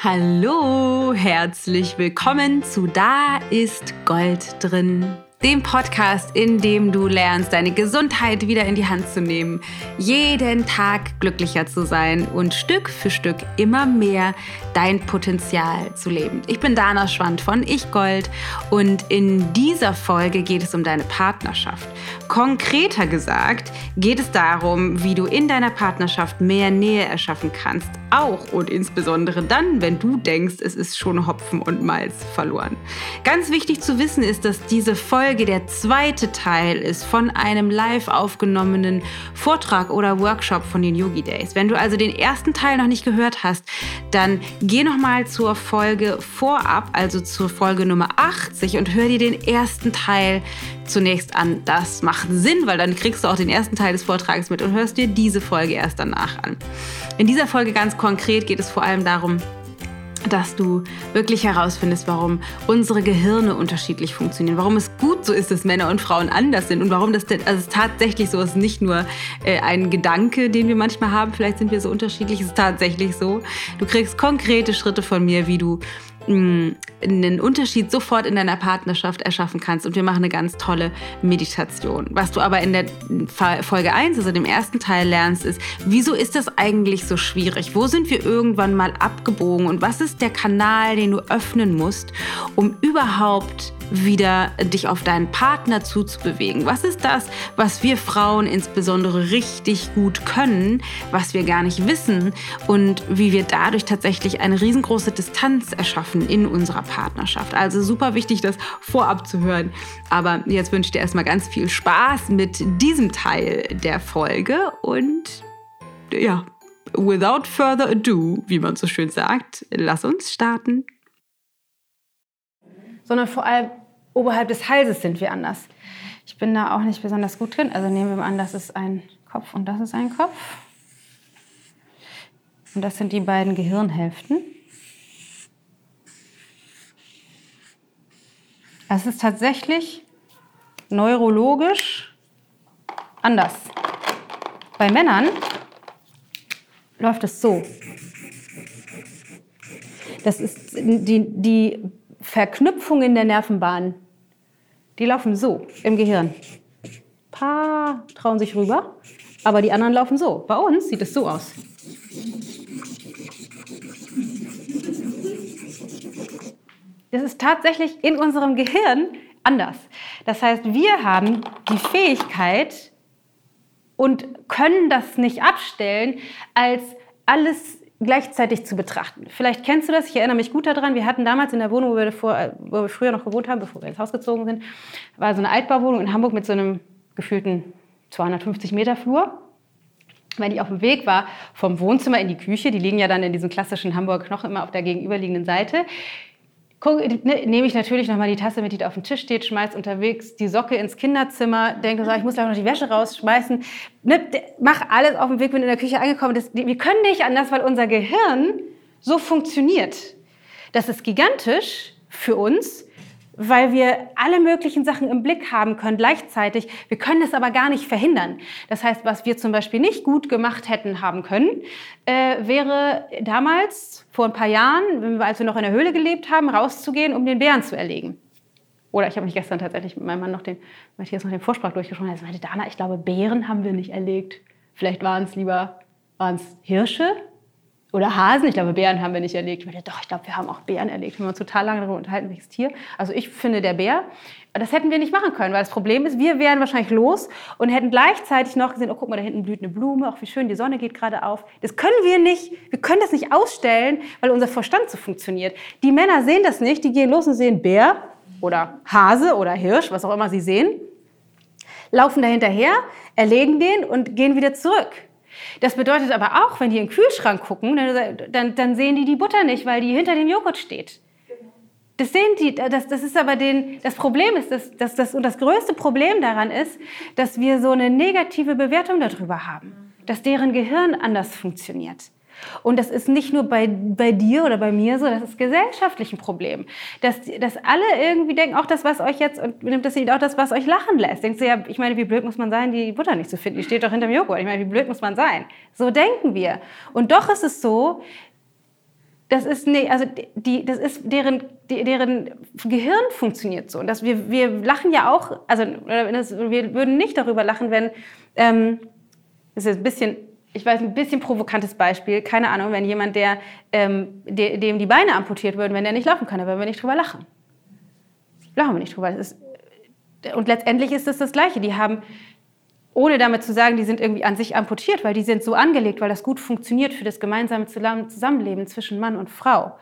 Hallo, herzlich willkommen zu Da ist Gold drin dem Podcast, in dem du lernst, deine Gesundheit wieder in die Hand zu nehmen, jeden Tag glücklicher zu sein und Stück für Stück immer mehr dein Potenzial zu leben. Ich bin Dana Schwand von Ich Gold und in dieser Folge geht es um deine Partnerschaft. Konkreter gesagt geht es darum, wie du in deiner Partnerschaft mehr Nähe erschaffen kannst, auch und insbesondere dann, wenn du denkst, es ist schon Hopfen und Malz verloren. Ganz wichtig zu wissen ist, dass diese Folge Folge der zweite Teil ist von einem live aufgenommenen Vortrag oder Workshop von den Yogi Days. Wenn du also den ersten Teil noch nicht gehört hast, dann geh noch mal zur Folge vorab, also zur Folge Nummer 80 und hör dir den ersten Teil zunächst an. Das macht Sinn, weil dann kriegst du auch den ersten Teil des Vortrags mit und hörst dir diese Folge erst danach an. In dieser Folge ganz konkret geht es vor allem darum, dass du wirklich herausfindest, warum unsere Gehirne unterschiedlich funktionieren, warum es gut so ist, dass Männer und Frauen anders sind und warum das also es tatsächlich so ist, nicht nur äh, ein Gedanke, den wir manchmal haben, vielleicht sind wir so unterschiedlich, es ist tatsächlich so. Du kriegst konkrete Schritte von mir, wie du einen Unterschied sofort in deiner Partnerschaft erschaffen kannst. Und wir machen eine ganz tolle Meditation. Was du aber in der Folge 1, also dem ersten Teil lernst, ist, wieso ist das eigentlich so schwierig? Wo sind wir irgendwann mal abgebogen? Und was ist der Kanal, den du öffnen musst, um überhaupt wieder dich auf deinen Partner zuzubewegen? Was ist das, was wir Frauen insbesondere richtig gut können, was wir gar nicht wissen und wie wir dadurch tatsächlich eine riesengroße Distanz erschaffen in unserer Partnerschaft? Also super wichtig, das vorab zu hören. Aber jetzt wünsche ich dir erstmal ganz viel Spaß mit diesem Teil der Folge und ja, without further ado, wie man so schön sagt, lass uns starten sondern vor allem oberhalb des Halses sind wir anders. Ich bin da auch nicht besonders gut drin. Also nehmen wir mal an, das ist ein Kopf und das ist ein Kopf. Und das sind die beiden Gehirnhälften. Es ist tatsächlich neurologisch anders. Bei Männern läuft es so. Das ist die, die Verknüpfung in der Nervenbahn. Die laufen so im Gehirn. Ein paar trauen sich rüber, aber die anderen laufen so. Bei uns sieht es so aus. Das ist tatsächlich in unserem Gehirn anders. Das heißt, wir haben die Fähigkeit und können das nicht abstellen, als alles gleichzeitig zu betrachten. Vielleicht kennst du das, ich erinnere mich gut daran, wir hatten damals in der Wohnung, wo wir, vor, wo wir früher noch gewohnt haben, bevor wir ins Haus gezogen sind, war so eine Altbauwohnung in Hamburg mit so einem gefühlten 250 Meter Flur. Wenn ich auf dem Weg war vom Wohnzimmer in die Küche, die liegen ja dann in diesem klassischen Hamburg noch immer auf der gegenüberliegenden Seite, Ne, nehme ich natürlich nochmal die Tasse mit, die auf dem Tisch steht, schmeiß unterwegs die Socke ins Kinderzimmer, denke so, ich muss gleich noch die Wäsche rausschmeißen. Ne, mach alles auf dem Weg, bin in der Küche angekommen. Das, wir können nicht anders, weil unser Gehirn so funktioniert. Das ist gigantisch für uns, weil wir alle möglichen Sachen im Blick haben können gleichzeitig. Wir können es aber gar nicht verhindern. Das heißt, was wir zum Beispiel nicht gut gemacht hätten haben können, äh, wäre damals, vor ein paar Jahren, als wir noch in der Höhle gelebt haben, rauszugehen, um den Bären zu erlegen. Oder ich habe mich gestern tatsächlich mit meinem Mann noch den, Matthias noch den Vorsprach durchgesprochen. Er meinte, Dana, ich glaube, Bären haben wir nicht erlegt. Vielleicht waren es lieber waren's Hirsche oder Hasen, ich glaube, Bären haben wir nicht erlegt. Ich meinte, doch, ich glaube, wir haben auch Bären erlegt. Wir haben uns total lange darüber unterhalten, welches Tier. Also ich finde der Bär, das hätten wir nicht machen können, weil das Problem ist, wir wären wahrscheinlich los und hätten gleichzeitig noch gesehen, oh, guck mal, da hinten blüht eine Blume, auch wie schön, die Sonne geht gerade auf. Das können wir nicht, wir können das nicht ausstellen, weil unser Verstand so funktioniert. Die Männer sehen das nicht, die gehen los und sehen Bär oder Hase oder Hirsch, was auch immer sie sehen, laufen da hinterher, erlegen den und gehen wieder zurück. Das bedeutet aber auch, wenn die in den Kühlschrank gucken, dann, dann sehen die die Butter nicht, weil die hinter dem Joghurt steht. Das sehen die, das, das ist aber den, das Problem ist, dass, dass das, und das größte Problem daran ist, dass wir so eine negative Bewertung darüber haben, dass deren Gehirn anders funktioniert. Und das ist nicht nur bei, bei dir oder bei mir so, das ist gesellschaftlich ein Problem. Dass, dass alle irgendwie denken, auch das, was euch jetzt, und nimmt das auch das, was euch lachen lässt. Denkst du ja, ich meine, wie blöd muss man sein, die Butter nicht zu finden? Die steht doch hinterm Joghurt. Ich meine, wie blöd muss man sein? So denken wir. Und doch ist es so, Das ist nee, also die, das ist deren, deren Gehirn funktioniert so. Und das, wir, wir lachen ja auch, also wir würden nicht darüber lachen, wenn ähm, das ist ein bisschen, ich weiß, ein bisschen provokantes Beispiel, keine Ahnung, wenn jemand, der ähm, de, dem die Beine amputiert würden, wenn der nicht laufen kann, da würden wir nicht drüber lachen. Lachen wir nicht drüber. Ist, und letztendlich ist es das Gleiche. Die haben ohne damit zu sagen, die sind irgendwie an sich amputiert, weil die sind so angelegt, weil das gut funktioniert für das gemeinsame Zusammenleben zwischen Mann und Frau.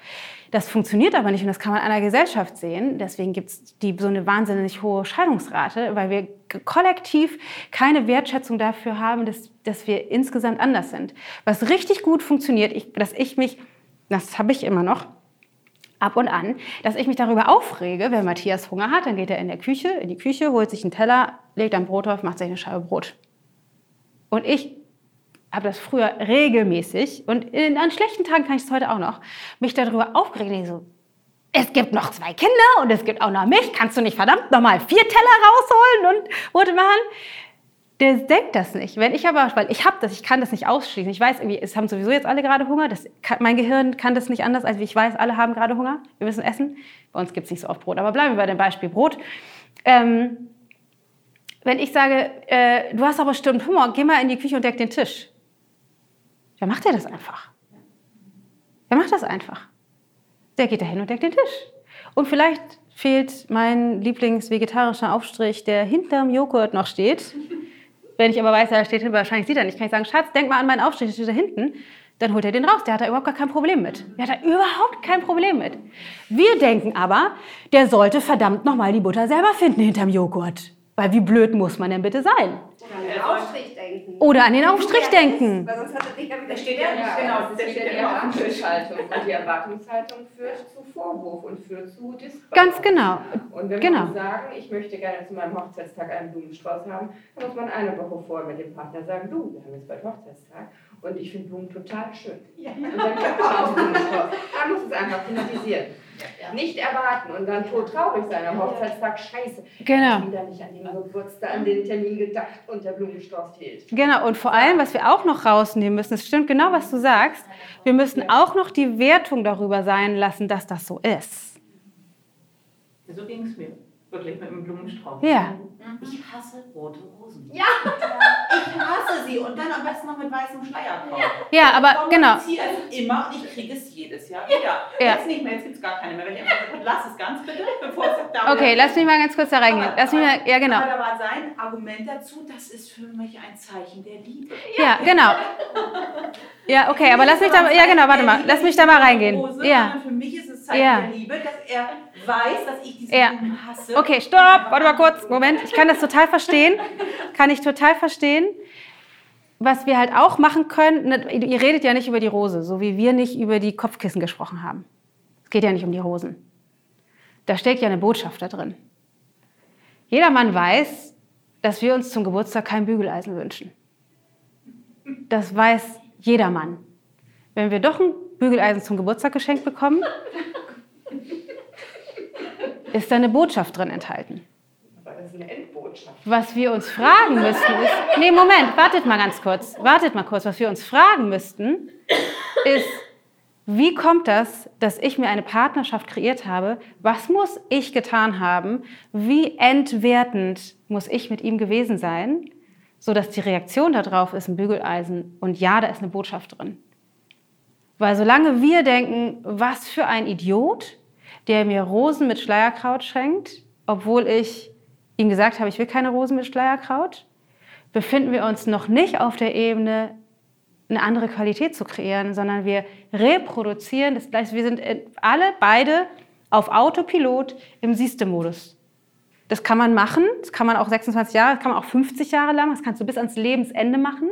Das funktioniert aber nicht und das kann man an einer Gesellschaft sehen. Deswegen gibt es so eine wahnsinnig hohe Scheidungsrate, weil wir kollektiv keine Wertschätzung dafür haben, dass, dass wir insgesamt anders sind. Was richtig gut funktioniert, ich, dass ich mich, das habe ich immer noch, ab und an, dass ich mich darüber aufrege, wenn Matthias Hunger hat, dann geht er in der Küche, in die Küche, holt sich einen Teller, legt ein Brot drauf, macht sich eine Scheibe Brot. Und ich habe das früher regelmäßig und in, an schlechten Tagen kann ich es heute auch noch, mich darüber aufgeregt. Ich so, es gibt noch zwei Kinder und es gibt auch noch mich. Kannst du nicht verdammt nochmal vier Teller rausholen und Brote machen? der denkt das nicht. Wenn ich aber, weil ich habe das, ich kann das nicht ausschließen. Ich weiß irgendwie, es haben sowieso jetzt alle gerade Hunger. Das kann, mein Gehirn kann das nicht anders, als ich weiß, alle haben gerade Hunger. Wir müssen essen. Bei uns gibt es nicht so oft Brot, aber bleiben wir bei dem Beispiel Brot. Ähm, wenn ich sage, äh, du hast aber bestimmt Hunger, geh mal in die Küche und deck den Tisch. Wer macht der das einfach? Wer macht das einfach? Der geht dahin und deckt den Tisch. Und vielleicht fehlt mein Lieblingsvegetarischer Aufstrich, der hinterm Joghurt noch steht. Wenn ich aber weiß, er steht hinten, wahrscheinlich sieht er nicht, kann ich sagen, Schatz, denk mal an meinen Aufstrich, der steht da hinten. Dann holt er den raus. Der hat da überhaupt gar kein Problem mit. Der hat da überhaupt kein Problem mit. Wir denken aber, der sollte verdammt nochmal die Butter selber finden hinterm Joghurt. Weil wie blöd muss man denn bitte sein? Oder an den Aufstrich denken. Oder an den Aufstrich denken. Weil sonst hat er nicht damit Der steht ja nicht, genau, der steht ja der Tischhaltung. Und die Erwartungshaltung führt zu Vorwurf und führt zu Disbalance. Ganz genau. Und wenn Genau. wir sagen, ich möchte gerne zu meinem Hochzeitstag einen Blumenstrauß haben, dann muss man eine Woche vorher mit dem Partner sagen, du, wir haben jetzt bald Hochzeitstag und ich finde Blumen total schön. Und dann kriegt man auch Blumenstrauß. Man muss es einfach thematisieren. Nicht erwarten und dann tot traurig sein am Hochzeitstag, scheiße. Genau. Wieder nicht an den Geburtstag, an den Termin gedacht und der Blumenstrauß fehlt. Genau, und vor allem, was wir auch noch rausnehmen müssen, es stimmt genau, was du sagst, wir müssen auch noch die Wertung darüber sein lassen, dass das so ist. So ging es mir. Wirklich mit dem Blumenstrauß. Ja, Ich hasse rote Rosen. Ja. Ich hasse sie und dann am besten noch mit weißem Schleier drauf. ja aber genau. Ich ziehe es immer und ich kriege es jedes Jahr wieder. Ja. Jetzt nicht mehr, jetzt gibt es gar keine mehr. Wenn ich lass es ganz bitte, bevor es da Okay, lass mich mal ganz kurz da reingehen. Lass mich mal, ja, genau. Aber da war sein Argument dazu, das ist für mich ein Zeichen der Liebe. Ja, genau. Ja, okay, aber lass mich da, ja, genau, warte mal, lass mich da mal reingehen. Rose, Ja. Für mich Zeichen Ja. der Liebe, dass er weiß, dass ich diese Ja. Blumen hasse. Okay, stopp, warte mal kurz, Moment. Ich kann das total verstehen. Kann ich total verstehen. Was wir halt auch machen können, ne, ihr redet ja nicht über die Rose, so wie wir nicht über die Kopfkissen gesprochen haben. Es geht ja nicht um die Rosen. Da steckt ja eine Botschaft da drin. Jeder Mann weiß, dass wir uns zum Geburtstag kein Bügeleisen wünschen. Das weiß jeder Mann. Wenn wir doch ein Bügeleisen zum Geburtstag geschenkt bekommen, ist da eine Botschaft drin enthalten. Aber das ist eine Endbotschaft. Was wir uns fragen müssten ist, nee, Moment, wartet mal ganz kurz, wartet mal kurz, was wir uns fragen müssten, ist, wie kommt das, dass ich mir eine Partnerschaft kreiert habe? Was muss ich getan haben? Wie entwertend muss ich mit ihm gewesen sein, sodass die Reaktion darauf ist ein Bügeleisen und ja, da ist eine Botschaft drin. Weil solange wir denken, was für ein Idiot, der mir Rosen mit Schleierkraut schenkt, obwohl ich ihm gesagt habe, ich will keine Rosen mit Schleierkraut, befinden wir uns noch nicht auf der Ebene, eine andere Qualität zu kreieren, sondern wir reproduzieren das Gleiche. Wir sind in- alle beide auf Autopilot im Sieste-Modus. Das kann man machen, das kann man auch 26 Jahre, das kann man auch 50 Jahre lang, das kannst du bis ans Lebensende machen.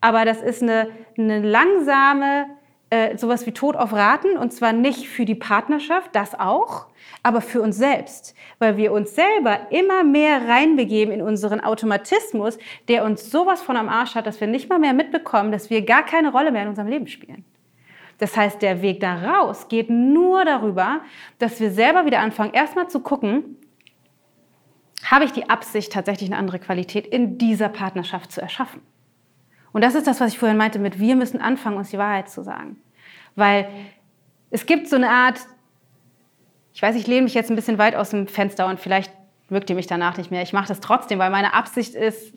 Aber das ist eine, eine langsame, äh, sowas wie Tod auf Raten und zwar nicht für die Partnerschaft, das auch, aber für uns selbst, weil wir uns selber immer mehr reinbegeben in unseren Automatismus, der uns sowas von am Arsch hat, dass wir nicht mal mehr mitbekommen, dass wir gar keine Rolle mehr in unserem Leben spielen. Das heißt, der Weg da raus geht nur darüber, dass wir selber wieder anfangen, erstmal zu gucken, habe ich die Absicht, tatsächlich eine andere Qualität in dieser Partnerschaft zu erschaffen. Und das ist das, was ich vorhin meinte mit, wir müssen anfangen, uns die Wahrheit zu sagen. Weil es gibt so eine Art, ich weiß, ich lehne mich jetzt ein bisschen weit aus dem Fenster und vielleicht wirkt ihr mich danach nicht mehr. Ich mache das trotzdem, weil meine Absicht ist,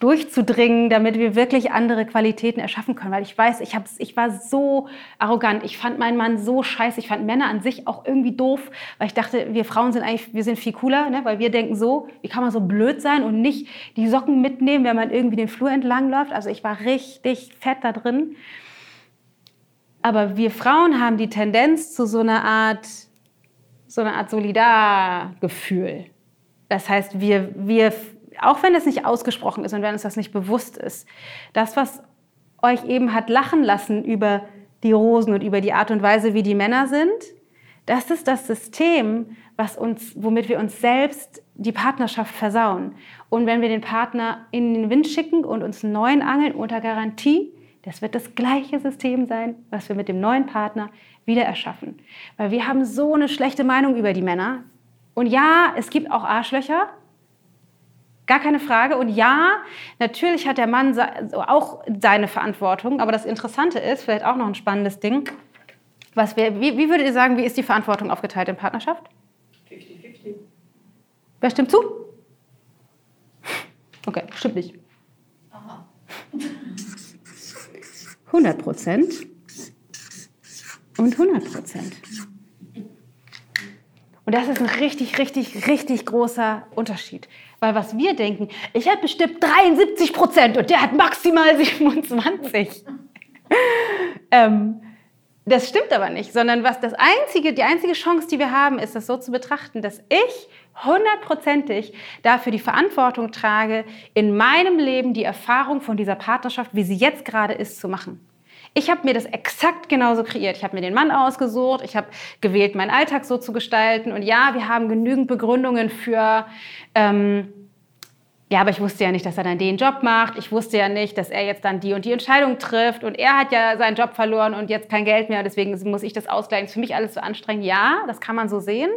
durchzudringen, damit wir wirklich andere Qualitäten erschaffen können. Weil ich weiß, ich, hab's, ich war so arrogant, ich fand meinen Mann so scheiße, ich fand Männer an sich auch irgendwie doof, weil ich dachte, wir Frauen sind eigentlich, wir sind viel cooler, ne? weil wir denken so, wie kann man so blöd sein und nicht die Socken mitnehmen, wenn man irgendwie den Flur entlang läuft. Also ich war richtig fett da drin. Aber wir Frauen haben die Tendenz zu so einer Art, so einer Art Solidargefühl. Das heißt, wir, wir auch wenn es nicht ausgesprochen ist und wenn uns das nicht bewusst ist, das, was euch eben hat lachen lassen über die Rosen und über die Art und Weise, wie die Männer sind, das ist das System, was uns, womit wir uns selbst die Partnerschaft versauen. Und wenn wir den Partner in den Wind schicken und uns einen neuen angeln unter Garantie, das wird das gleiche System sein, was wir mit dem neuen Partner wieder erschaffen. Weil wir haben so eine schlechte Meinung über die Männer. Und ja, es gibt auch Arschlöcher, Gar keine Frage. Und ja, natürlich hat der Mann auch seine Verantwortung. Aber das Interessante ist, vielleicht auch noch ein spannendes Ding, was wir, wie, wie würdet ihr sagen, wie ist die Verantwortung aufgeteilt in Partnerschaft? 50-50. Wer stimmt zu? Okay, stimmt nicht. Aha. 100 Prozent und 100 Prozent. Und das ist ein richtig, richtig, richtig großer Unterschied. Weil was wir denken, ich habe bestimmt 73 Prozent und der hat maximal 27. ähm, das stimmt aber nicht, sondern was das einzige, die einzige Chance, die wir haben, ist, das so zu betrachten, dass ich hundertprozentig dafür die Verantwortung trage, in meinem Leben die Erfahrung von dieser Partnerschaft, wie sie jetzt gerade ist, zu machen. Ich habe mir das exakt genauso kreiert. Ich habe mir den Mann ausgesucht, ich habe gewählt, meinen Alltag so zu gestalten. Und ja, wir haben genügend Begründungen für, ähm, ja, aber ich wusste ja nicht, dass er dann den Job macht. Ich wusste ja nicht, dass er jetzt dann die und die Entscheidung trifft. Und er hat ja seinen Job verloren und jetzt kein Geld mehr. Deswegen muss ich das ausgleichen. Ist für mich alles so anstrengend. Ja, das kann man so sehen.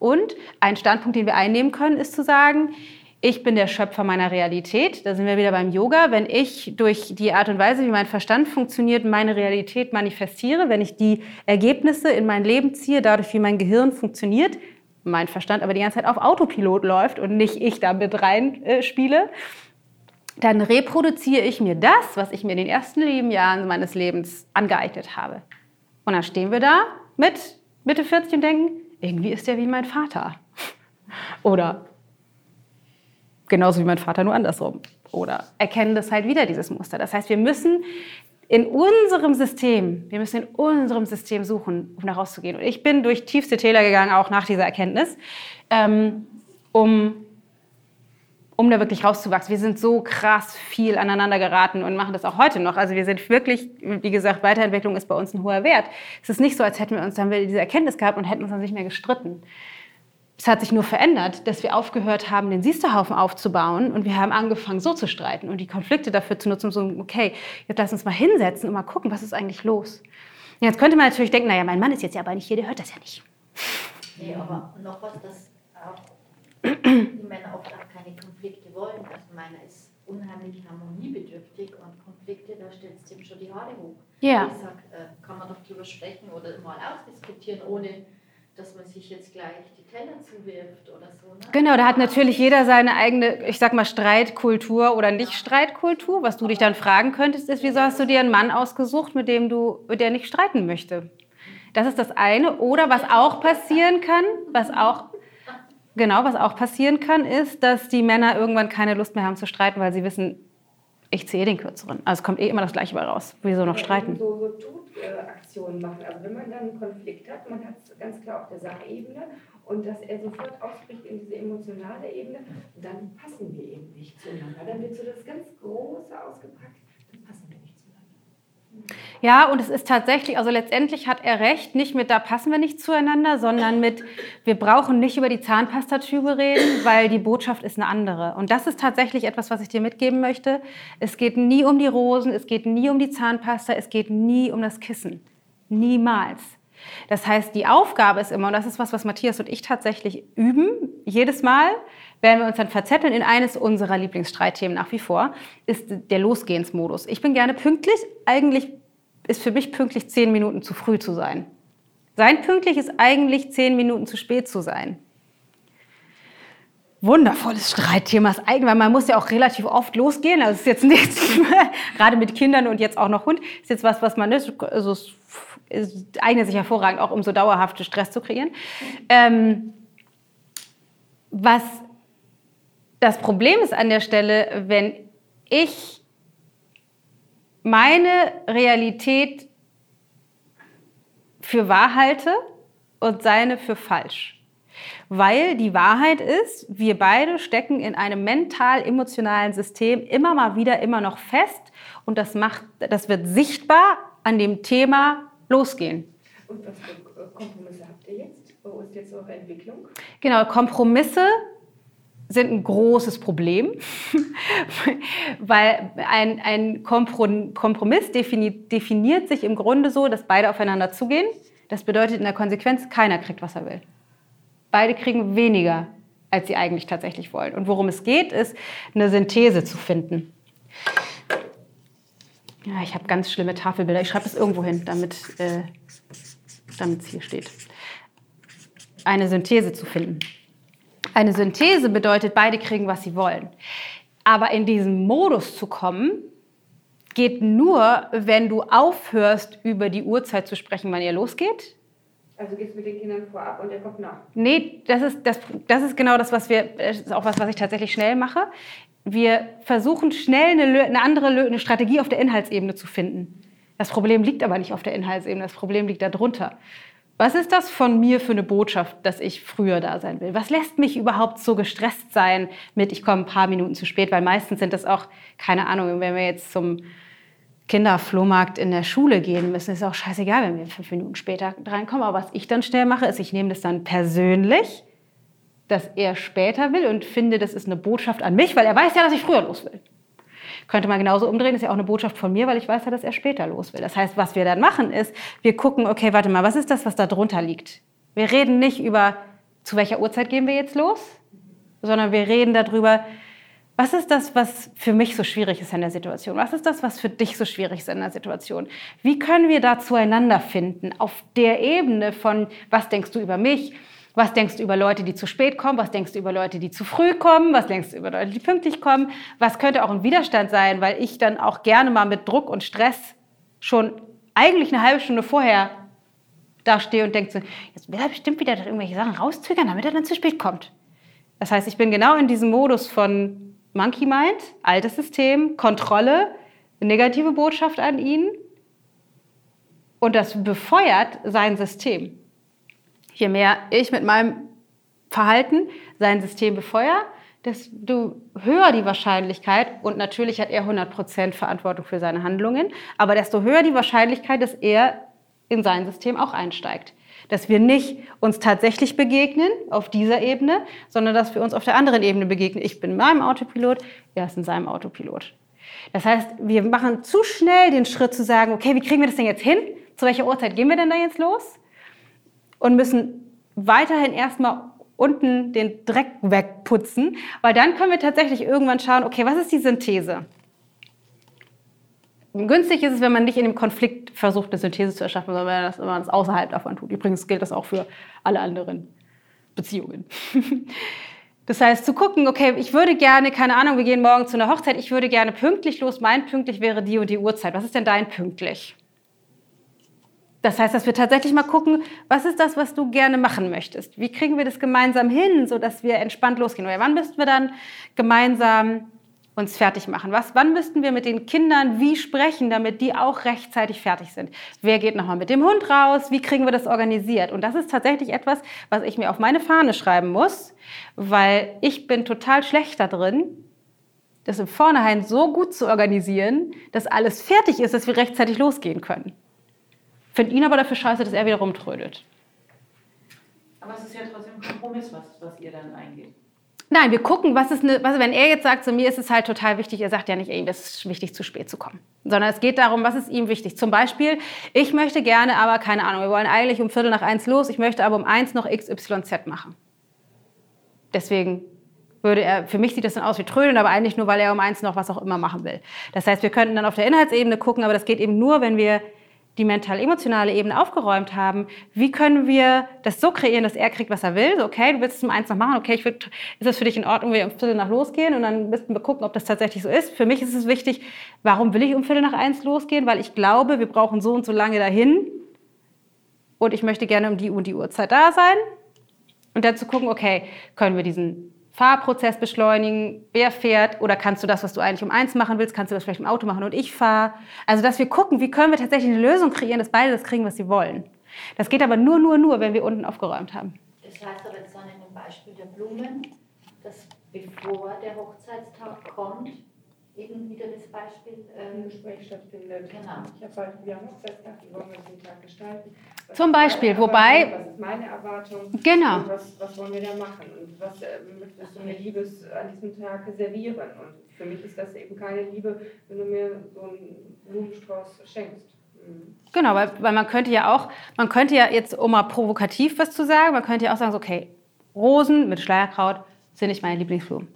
Und ein Standpunkt, den wir einnehmen können, ist zu sagen, ich bin der Schöpfer meiner Realität. Da sind wir wieder beim Yoga. Wenn ich durch die Art und Weise, wie mein Verstand funktioniert, meine Realität manifestiere, wenn ich die Ergebnisse in mein Leben ziehe, dadurch, wie mein Gehirn funktioniert, mein Verstand aber die ganze Zeit auf Autopilot läuft und nicht ich da mit rein äh, dann reproduziere ich mir das, was ich mir in den ersten Lebensjahren meines Lebens angeeignet habe. Und dann stehen wir da mit Mitte 40 und denken, irgendwie ist der wie mein Vater. Oder genauso wie mein Vater, nur andersrum. Oder erkennen das halt wieder, dieses Muster. Das heißt, wir müssen in unserem System, wir müssen in unserem System suchen, um da rauszugehen. Und ich bin durch tiefste Täler gegangen, auch nach dieser Erkenntnis, ähm, um, um da wirklich rauszuwachsen. Wir sind so krass viel aneinander geraten und machen das auch heute noch. Also wir sind wirklich, wie gesagt, Weiterentwicklung ist bei uns ein hoher Wert. Es ist nicht so, als hätten wir uns, dann diese Erkenntnis gehabt und hätten uns dann nicht mehr gestritten. Es hat sich nur verändert, dass wir aufgehört haben, den Siesterhaufen aufzubauen und wir haben angefangen, so zu streiten und die Konflikte dafür zu nutzen, um so, okay, jetzt lass uns mal hinsetzen und mal gucken, was ist eigentlich los. Jetzt könnte man natürlich denken, naja, mein Mann ist jetzt ja aber nicht hier, der hört das ja nicht. Nee, aber noch was, dass auch die Männer oft auch keine Konflikte wollen. Also meiner ist unheimlich harmoniebedürftig und Konflikte, da stellt es ihm schon die Haare hoch. Ja. Ich sage, äh, kann man doch drüber sprechen oder mal ausdiskutieren, ohne dass man sich jetzt gleich die Teller zuwirft oder so. Ne? Genau, da hat natürlich jeder seine eigene, ich sag mal, Streitkultur oder Nicht-Streitkultur. Was du dich dann fragen könntest, ist, wieso hast du dir einen Mann ausgesucht, mit dem du, der nicht streiten möchte? Das ist das eine. Oder was auch passieren kann, was auch, genau, was auch passieren kann, ist, dass die Männer irgendwann keine Lust mehr haben zu streiten, weil sie wissen, ich ziehe den kürzeren. Also es kommt eh immer das Gleiche bei raus. Wieso noch streiten? So, so Tutaktionen machen. Also wenn man dann einen Konflikt hat, man hat es ganz klar auf der Sachebene und dass er sofort ausbricht in diese emotionale Ebene, dann passen wir eben nicht zueinander. Dann wird so das ganz Große ausgepackt, dann passen wir nicht zueinander. Ja, und es ist tatsächlich, also letztendlich hat er recht, nicht mit da passen wir nicht zueinander, sondern mit wir brauchen nicht über die Zahnpastatübe reden, weil die Botschaft ist eine andere. Und das ist tatsächlich etwas, was ich dir mitgeben möchte. Es geht nie um die Rosen, es geht nie um die Zahnpasta, es geht nie um das Kissen. Niemals. Das heißt, die Aufgabe ist immer, und das ist was, was Matthias und ich tatsächlich üben, jedes Mal, wenn wir uns dann verzetteln in eines unserer Lieblingsstreitthemen nach wie vor, ist der Losgehensmodus. Ich bin gerne pünktlich, eigentlich ist für mich pünktlich zehn Minuten zu früh zu sein. Sein pünktlich ist eigentlich zehn Minuten zu spät zu sein. Wundervolles Streitthema ist eigentlich, weil man muss ja auch relativ oft losgehen. Also es ist jetzt nichts, gerade mit Kindern und jetzt auch noch Hund, ist jetzt was, was man ist. Also es eignet sich hervorragend auch, um so dauerhafte Stress zu kreieren. Ähm, was das Problem ist an der Stelle, wenn ich meine Realität für wahr halte und seine für falsch. Weil die Wahrheit ist, wir beide stecken in einem mental-emotionalen System immer mal wieder immer noch fest und das, macht, das wird sichtbar an dem Thema losgehen. Und was für Kompromisse habt ihr jetzt? Wo ist jetzt eure Entwicklung? Genau, Kompromisse sind ein großes Problem, weil ein, ein Kompromiss definiert, definiert sich im Grunde so, dass beide aufeinander zugehen. Das bedeutet in der Konsequenz, keiner kriegt, was er will. Beide kriegen weniger, als sie eigentlich tatsächlich wollen. Und worum es geht, ist, eine Synthese zu finden. Ja, ich habe ganz schlimme Tafelbilder. Ich schreibe es irgendwo hin, damit äh, es hier steht. Eine Synthese zu finden. Eine Synthese bedeutet, beide kriegen, was sie wollen. Aber in diesen Modus zu kommen, geht nur, wenn du aufhörst, über die Uhrzeit zu sprechen, wann ihr losgeht. Also gehst du mit den Kindern vorab und er kommt nach? Nee, das ist, das, das ist genau das, was wir, das ist auch was, was ich tatsächlich schnell mache. Wir versuchen schnell eine, eine andere eine Strategie auf der Inhaltsebene zu finden. Das Problem liegt aber nicht auf der Inhaltsebene, das Problem liegt darunter. Was ist das von mir für eine Botschaft, dass ich früher da sein will? Was lässt mich überhaupt so gestresst sein mit, ich komme ein paar Minuten zu spät? Weil meistens sind das auch, keine Ahnung, wenn wir jetzt zum Kinderflohmarkt in der Schule gehen müssen, ist auch scheißegal, wenn wir fünf Minuten später reinkommen. Aber was ich dann schnell mache, ist, ich nehme das dann persönlich, dass er später will und finde, das ist eine Botschaft an mich, weil er weiß ja, dass ich früher los will. Könnte man genauso umdrehen, ist ja auch eine Botschaft von mir, weil ich weiß ja, dass er später los will. Das heißt, was wir dann machen, ist, wir gucken, okay, warte mal, was ist das, was da drunter liegt? Wir reden nicht über, zu welcher Uhrzeit gehen wir jetzt los, sondern wir reden darüber, was ist das, was für mich so schwierig ist in der Situation? Was ist das, was für dich so schwierig ist in der Situation? Wie können wir da zueinander finden auf der Ebene von, was denkst du über mich? Was denkst du über Leute, die zu spät kommen? Was denkst du über Leute, die zu früh kommen? Was denkst du über Leute, die pünktlich kommen? Was könnte auch ein Widerstand sein, weil ich dann auch gerne mal mit Druck und Stress schon eigentlich eine halbe Stunde vorher da stehe und denke so, jetzt will er bestimmt wieder irgendwelche Sachen rauszögern, damit er dann zu spät kommt. Das heißt, ich bin genau in diesem Modus von Monkey Mind, altes System, Kontrolle, negative Botschaft an ihn und das befeuert sein System je mehr ich mit meinem Verhalten sein System befeuere, desto höher die Wahrscheinlichkeit, und natürlich hat er 100% Verantwortung für seine Handlungen, aber desto höher die Wahrscheinlichkeit, dass er in sein System auch einsteigt. Dass wir nicht uns tatsächlich begegnen auf dieser Ebene, sondern dass wir uns auf der anderen Ebene begegnen. Ich bin in meinem Autopilot, er ist in seinem Autopilot. Das heißt, wir machen zu schnell den Schritt zu sagen, okay, wie kriegen wir das denn jetzt hin? Zu welcher Uhrzeit gehen wir denn da jetzt los? Und müssen weiterhin erstmal unten den Dreck wegputzen, weil dann können wir tatsächlich irgendwann schauen, okay, was ist die Synthese? Günstig ist es, wenn man nicht in dem Konflikt versucht, eine Synthese zu erschaffen, sondern wenn, das, wenn man es außerhalb davon tut. Übrigens gilt das auch für alle anderen Beziehungen. Das heißt, zu gucken, okay, ich würde gerne, keine Ahnung, wir gehen morgen zu einer Hochzeit, ich würde gerne pünktlich los, mein pünktlich wäre die und die Uhrzeit. Was ist denn dein pünktlich? Das heißt, dass wir tatsächlich mal gucken, was ist das, was du gerne machen möchtest? Wie kriegen wir das gemeinsam hin, sodass wir entspannt losgehen? Oder wann müssten wir dann gemeinsam uns fertig machen? Was, wann müssten wir mit den Kindern wie sprechen, damit die auch rechtzeitig fertig sind? Wer geht nochmal mit dem Hund raus? Wie kriegen wir das organisiert? Und das ist tatsächlich etwas, was ich mir auf meine Fahne schreiben muss, weil ich bin total schlecht da drin, das im Vornherein so gut zu organisieren, dass alles fertig ist, dass wir rechtzeitig losgehen können. Finde ihn aber dafür scheiße, dass er wieder rumtrödelt. Aber es ist ja trotzdem ein Kompromiss, was, was ihr dann eingeht. Nein, wir gucken, was ist eine, was, wenn er jetzt sagt, zu mir ist es halt total wichtig, er sagt ja nicht, ey, es ist wichtig, zu spät zu kommen. Sondern es geht darum, was ist ihm wichtig. Zum Beispiel, ich möchte gerne, aber keine Ahnung, wir wollen eigentlich um Viertel nach eins los, ich möchte aber um eins noch XYZ machen. Deswegen würde er, für mich sieht das dann aus wie Trödeln, aber eigentlich nur, weil er um eins noch was auch immer machen will. Das heißt, wir könnten dann auf der Inhaltsebene gucken, aber das geht eben nur, wenn wir die mental-emotionale Ebene aufgeräumt haben, wie können wir das so kreieren, dass er kriegt, was er will? So, okay, du willst es um eins noch machen, okay, ich würd, ist das für dich in Ordnung, wir um Viertel nach losgehen? Und dann müssen wir gucken, ob das tatsächlich so ist. Für mich ist es wichtig, warum will ich um Viertel nach eins losgehen? Weil ich glaube, wir brauchen so und so lange dahin und ich möchte gerne um die und die Uhrzeit da sein. Und dann zu gucken, okay, können wir diesen Fahrprozess beschleunigen, wer fährt oder kannst du das, was du eigentlich um eins machen willst, kannst du das vielleicht im Auto machen und ich fahre. Also, dass wir gucken, wie können wir tatsächlich eine Lösung kreieren, dass beide das kriegen, was sie wollen. Das geht aber nur, nur, nur, wenn wir unten aufgeräumt haben. Das heißt aber jetzt an einem Beispiel der Blumen, dass bevor der Hochzeitstag kommt, eben wieder das Beispiel. Ein Ähm, Gespräch stattfindet. Genau. Ich habe bald wieder einen Hochzeitstag, wie wollen wir den Tag gestalten? Was Zum Beispiel, wobei- Was ist meine Erwartung? Genau. Und was, was wollen wir da machen? Und was äh, möchtest du mir Liebes an diesem Tag servieren? Und für mich ist das eben keine Liebe, wenn du mir so einen Blumenstrauß schenkst. Mhm. Genau, weil, weil man könnte ja auch, man könnte ja jetzt, um mal provokativ was zu sagen, man könnte ja auch sagen, so, okay, Rosen mit Schleierkraut sind nicht meine Lieblingsblumen.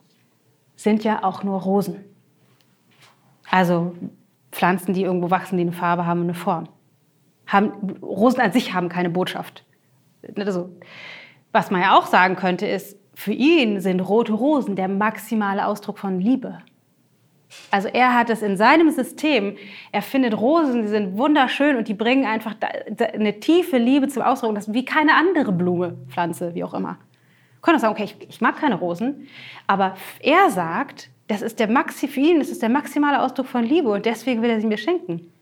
Sind ja auch nur Rosen. Also Pflanzen, die irgendwo wachsen, die eine Farbe haben und eine Form. Haben, Rosen an sich haben keine Botschaft. Also, was man ja auch sagen könnte, ist, für ihn sind rote Rosen der maximale Ausdruck von Liebe. Also er hat es in seinem System, er findet Rosen, die sind wunderschön und die bringen einfach eine tiefe Liebe zum Ausdruck, das wie keine andere Blume, Pflanze, wie auch immer. Können auch sagen, okay, ich, ich mag keine Rosen, aber er sagt, das ist der Maxi für ihn, das ist der maximale Ausdruck von Liebe und deswegen will er sie mir schenken.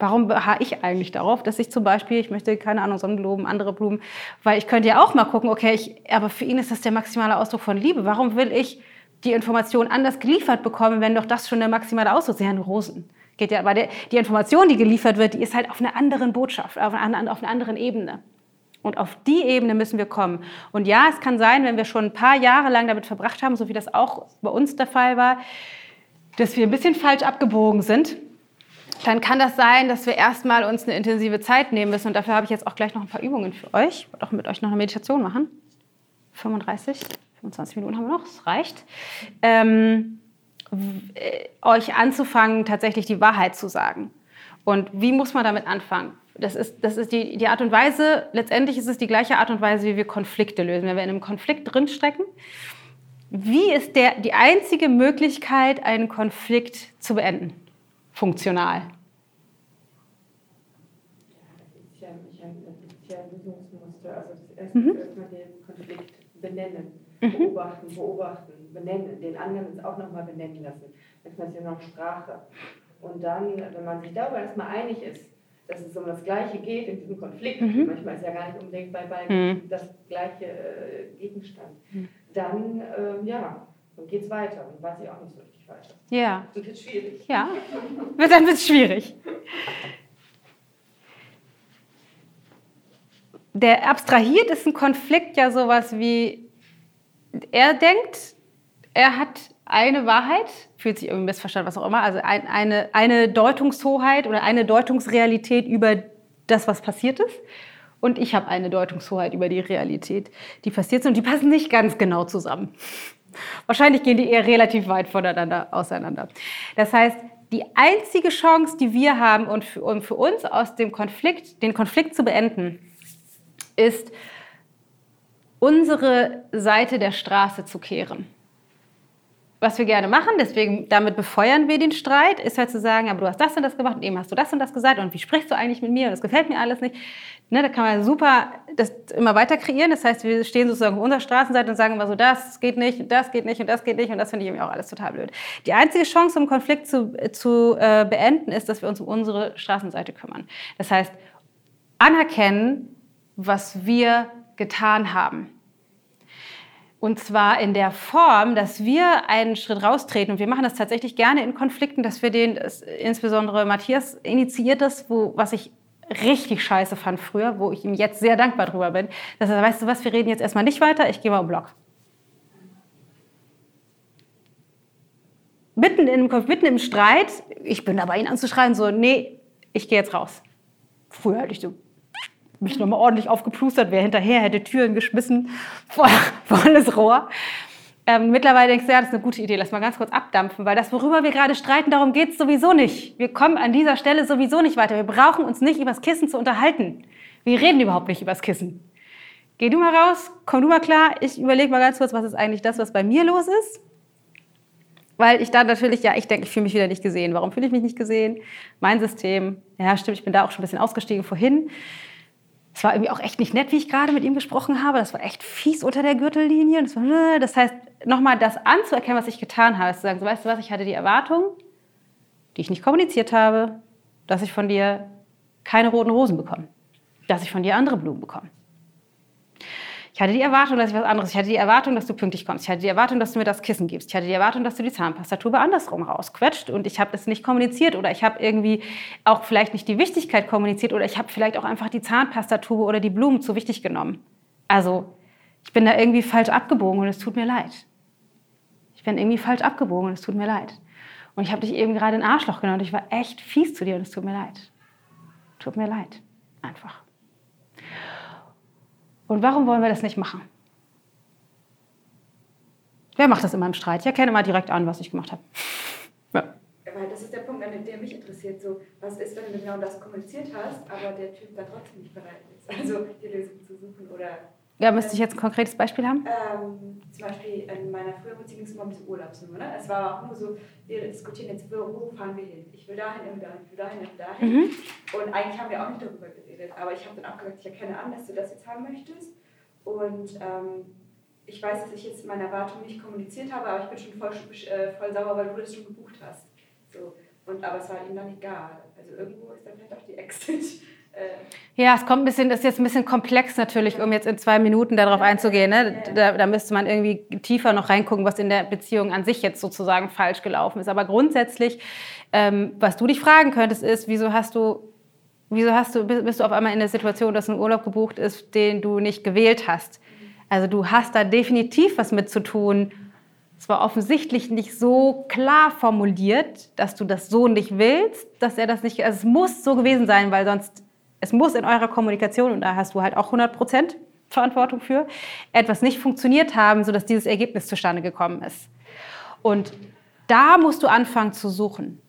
Warum beharre ich eigentlich darauf, dass ich zum Beispiel, ich möchte keine Ahnung, Sonnenblumen, andere Blumen, weil ich könnte ja auch mal gucken, okay, ich, aber für ihn ist das der maximale Ausdruck von Liebe. Warum will ich die Information anders geliefert bekommen, wenn doch das schon der maximale Ausdruck ist? Ja, Rosen. Geht ja, aber die Information, die geliefert wird, die ist halt auf einer anderen Botschaft, auf einer, auf einer anderen Ebene. Und auf die Ebene müssen wir kommen. Und ja, es kann sein, wenn wir schon ein paar Jahre lang damit verbracht haben, so wie das auch bei uns der Fall war, dass wir ein bisschen falsch abgebogen sind, dann kann das sein, dass wir erstmal uns eine intensive Zeit nehmen müssen. Und dafür habe ich jetzt auch gleich noch ein paar Übungen für euch. Ich werde auch mit euch noch eine Meditation machen. 35, 25 Minuten haben wir noch, das reicht. Ähm, äh, euch anzufangen, tatsächlich die Wahrheit zu sagen. Und wie muss man damit anfangen? Das ist, das ist die, die Art und Weise, letztendlich ist es die gleiche Art und Weise, wie wir Konflikte lösen. Wenn wir in einem Konflikt drinstecken, wie ist der, die einzige Möglichkeit, einen Konflikt zu beenden? Funktional. Ja, ist ja ein Lösungsmuster. Also das erste Mhm. ist erstmal den Konflikt benennen, beobachten, beobachten, benennen, den anderen jetzt auch nochmal benennen lassen. Manchmal ist ja noch Sprache. Und dann, wenn man sich darüber erstmal einig ist, dass es um das Gleiche geht in diesem Konflikt, Mhm. manchmal ist ja gar nicht unbedingt bei beiden Mhm. das gleiche äh, Gegenstand, dann, ähm, ja, dann geht es weiter. Und weiß ich auch nicht so richtig weiter. Ja, Das wird schwierig. ja. Dann wird es schwierig. Der abstrahiert ist ein Konflikt ja sowas wie, er denkt, er hat eine Wahrheit, fühlt sich irgendwie missverstanden, was auch immer, also ein, eine, eine Deutungshoheit oder eine Deutungsrealität über das, was passiert ist. Und ich habe eine Deutungshoheit über die Realität, die passiert ist. Und die passen nicht ganz genau zusammen. Wahrscheinlich gehen die eher relativ weit voneinander auseinander. Das heißt, die einzige Chance, die wir haben, und für, um für uns aus dem Konflikt, den Konflikt zu beenden, ist, unsere Seite der Straße zu kehren. Was wir gerne machen, deswegen damit befeuern wir den Streit, ist halt zu sagen, aber du hast das und das gemacht und eben hast du das und das gesagt und wie sprichst du eigentlich mit mir und das gefällt mir alles nicht. Ne, da kann man super das immer weiter kreieren. Das heißt, wir stehen sozusagen auf unserer Straßenseite und sagen immer so, das geht nicht, und das geht nicht und das geht nicht und das finde ich irgendwie auch alles total blöd. Die einzige Chance, um Konflikt zu, zu äh, beenden, ist, dass wir uns um unsere Straßenseite kümmern. Das heißt, anerkennen, was wir getan haben. Und zwar in der Form, dass wir einen Schritt raustreten. Und wir machen das tatsächlich gerne in Konflikten, dass wir den, insbesondere Matthias initiiert das, wo, was ich richtig scheiße fand früher, wo ich ihm jetzt sehr dankbar drüber bin. Dass er, weißt du was, wir reden jetzt erstmal nicht weiter, ich gehe mal um Block. Mitten im, Konf- mitten im Streit, ich bin dabei, ihn anzuschreien, so, nee, ich gehe jetzt raus. Früher hätte ich so mich nochmal ordentlich aufgeplustert, wäre hinterher, hätte Türen geschmissen, voll, volles Rohr. Ähm, mittlerweile denkst du, ja, das ist eine gute Idee, lass mal ganz kurz abdampfen, weil das, worüber wir gerade streiten, darum geht es sowieso nicht. Wir kommen an dieser Stelle sowieso nicht weiter. Wir brauchen uns nicht über das Kissen zu unterhalten. Wir reden überhaupt nicht über das Kissen. Geh du mal raus, komm du mal klar. Ich überlege mal ganz kurz, was ist eigentlich das, was bei mir los ist. Weil ich dann natürlich, ja, ich denke, ich fühle mich wieder nicht gesehen. Warum fühle ich mich nicht gesehen? Mein System, ja, stimmt, ich bin da auch schon ein bisschen ausgestiegen vorhin. Es war irgendwie auch echt nicht nett, wie ich gerade mit ihm gesprochen habe. Das war echt fies unter der Gürtellinie. Das, war, das heißt, nochmal das anzuerkennen, was ich getan habe, zu sagen, so, weißt du was, ich hatte die Erwartung, die ich nicht kommuniziert habe, dass ich von dir keine roten Rosen bekomme, dass ich von dir andere Blumen bekomme. Ich hatte die Erwartung, dass ich was anderes. Ich hatte die Erwartung, dass du pünktlich kommst. Ich hatte die Erwartung, dass du mir das Kissen gibst. Ich hatte die Erwartung, dass du die Zahnpastatube andersrum rausquetscht. Und ich habe das nicht kommuniziert oder ich habe irgendwie auch vielleicht nicht die Wichtigkeit kommuniziert oder ich habe vielleicht auch einfach die Zahnpastatube oder die Blumen zu wichtig genommen. Also ich bin da irgendwie falsch abgebogen und es tut mir leid. Ich bin irgendwie falsch abgebogen und es tut mir leid. Und ich habe dich eben gerade in Arschloch genommen und ich war echt fies zu dir und es tut mir leid. Tut mir leid. Einfach. Und warum wollen wir das nicht machen? Wer macht das immer im Streit? Ich erkenne immer direkt an, was ich gemacht habe. Ja. Weil das ist der Punkt, an dem mich interessiert. So, was ist, wenn du genau das kommuniziert hast, aber der Typ da trotzdem nicht bereit ist, also die Lösung zu suchen oder Ja, müsste ich jetzt ein konkretes Beispiel haben? Ähm, zum Beispiel in meiner früheren Beziehung ging es immer um diese Urlaubsnummer. Ne? Es war auch nur so, wir diskutieren jetzt, wo, fahren wir hin? Ich will dahin, ich will dahin, ich will dahin, ich will dahin. Mhm. Und eigentlich haben wir auch nicht darüber geredet. Aber ich habe dann auch gesagt, ich erkenne an, dass du das jetzt haben möchtest. Und ähm, ich weiß, dass ich jetzt meine Erwartungen nicht kommuniziert habe, aber ich bin schon voll, äh, voll sauer, weil du das schon gebucht hast. So. Und, aber es war ihm dann egal. Also irgendwo ist dann vielleicht auch die Exit. Ja, es kommt ein bisschen, ist jetzt ein bisschen komplex natürlich, um jetzt in zwei Minuten darauf einzugehen. Ne? Da, da müsste man irgendwie tiefer noch reingucken, was in der Beziehung an sich jetzt sozusagen falsch gelaufen ist. Aber grundsätzlich, ähm, was du dich fragen könntest, ist, wieso hast du, wieso hast du, bist du auf einmal in der Situation, dass ein Urlaub gebucht ist, den du nicht gewählt hast? Also du hast da definitiv was mit zu tun. Es war offensichtlich nicht so klar formuliert, dass du das so nicht willst, dass er das nicht. Also es muss so gewesen sein, weil sonst es muss in eurer Kommunikation, und da hast du halt auch 100 Prozent Verantwortung für, etwas nicht funktioniert haben, sodass dieses Ergebnis zustande gekommen ist. Und da musst du anfangen zu suchen.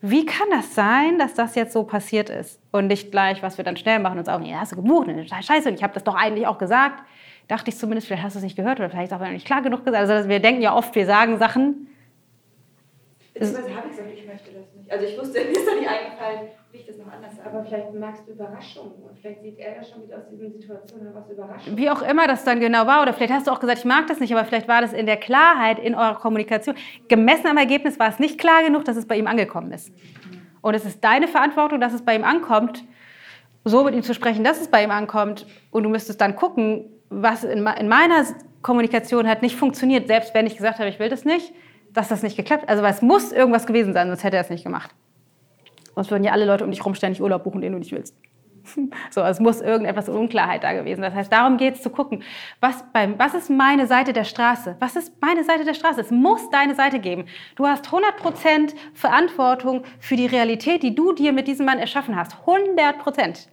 Wie kann das sein, dass das jetzt so passiert ist? Und nicht gleich, was wir dann schnell machen und sagen, ja, hast du gebucht, und scheiße, und ich habe das doch eigentlich auch gesagt. Dachte ich zumindest, vielleicht hast du es nicht gehört oder vielleicht auch nicht klar genug gesagt. Also wir denken ja oft, wir sagen Sachen. Beziehungsweise habe ich gesagt, ich möchte das nicht. Also ich wusste, mir ist doch nicht eingefallen, ich das noch anders. Aber vielleicht magst du Überraschungen und vielleicht sieht er ja schon wieder aus diesen Situationen was überrascht. Wie auch immer das dann genau war, oder vielleicht hast du auch gesagt, ich mag das nicht, aber vielleicht war das in der Klarheit in eurer Kommunikation. Gemessen am Ergebnis war es nicht klar genug, dass es bei ihm angekommen ist. Und es ist deine Verantwortung, dass es bei ihm ankommt, so mit ihm zu sprechen, dass es bei ihm ankommt. Und du müsstest dann gucken, was in, in meiner Kommunikation hat nicht funktioniert, selbst wenn ich gesagt habe, ich will das nicht, dass das nicht geklappt Also weil es muss irgendwas gewesen sein, sonst hätte er es nicht gemacht. Sonst würden ja alle Leute um dich herum ständig Urlaub buchen, den du nicht willst. So, es muss irgendetwas Unklarheit da gewesen. Das heißt, darum geht es zu gucken, was, beim, was ist meine Seite der Straße? Was ist meine Seite der Straße? Es muss deine Seite geben. Du hast 100% Verantwortung für die Realität, die du dir mit diesem Mann erschaffen hast. 100%.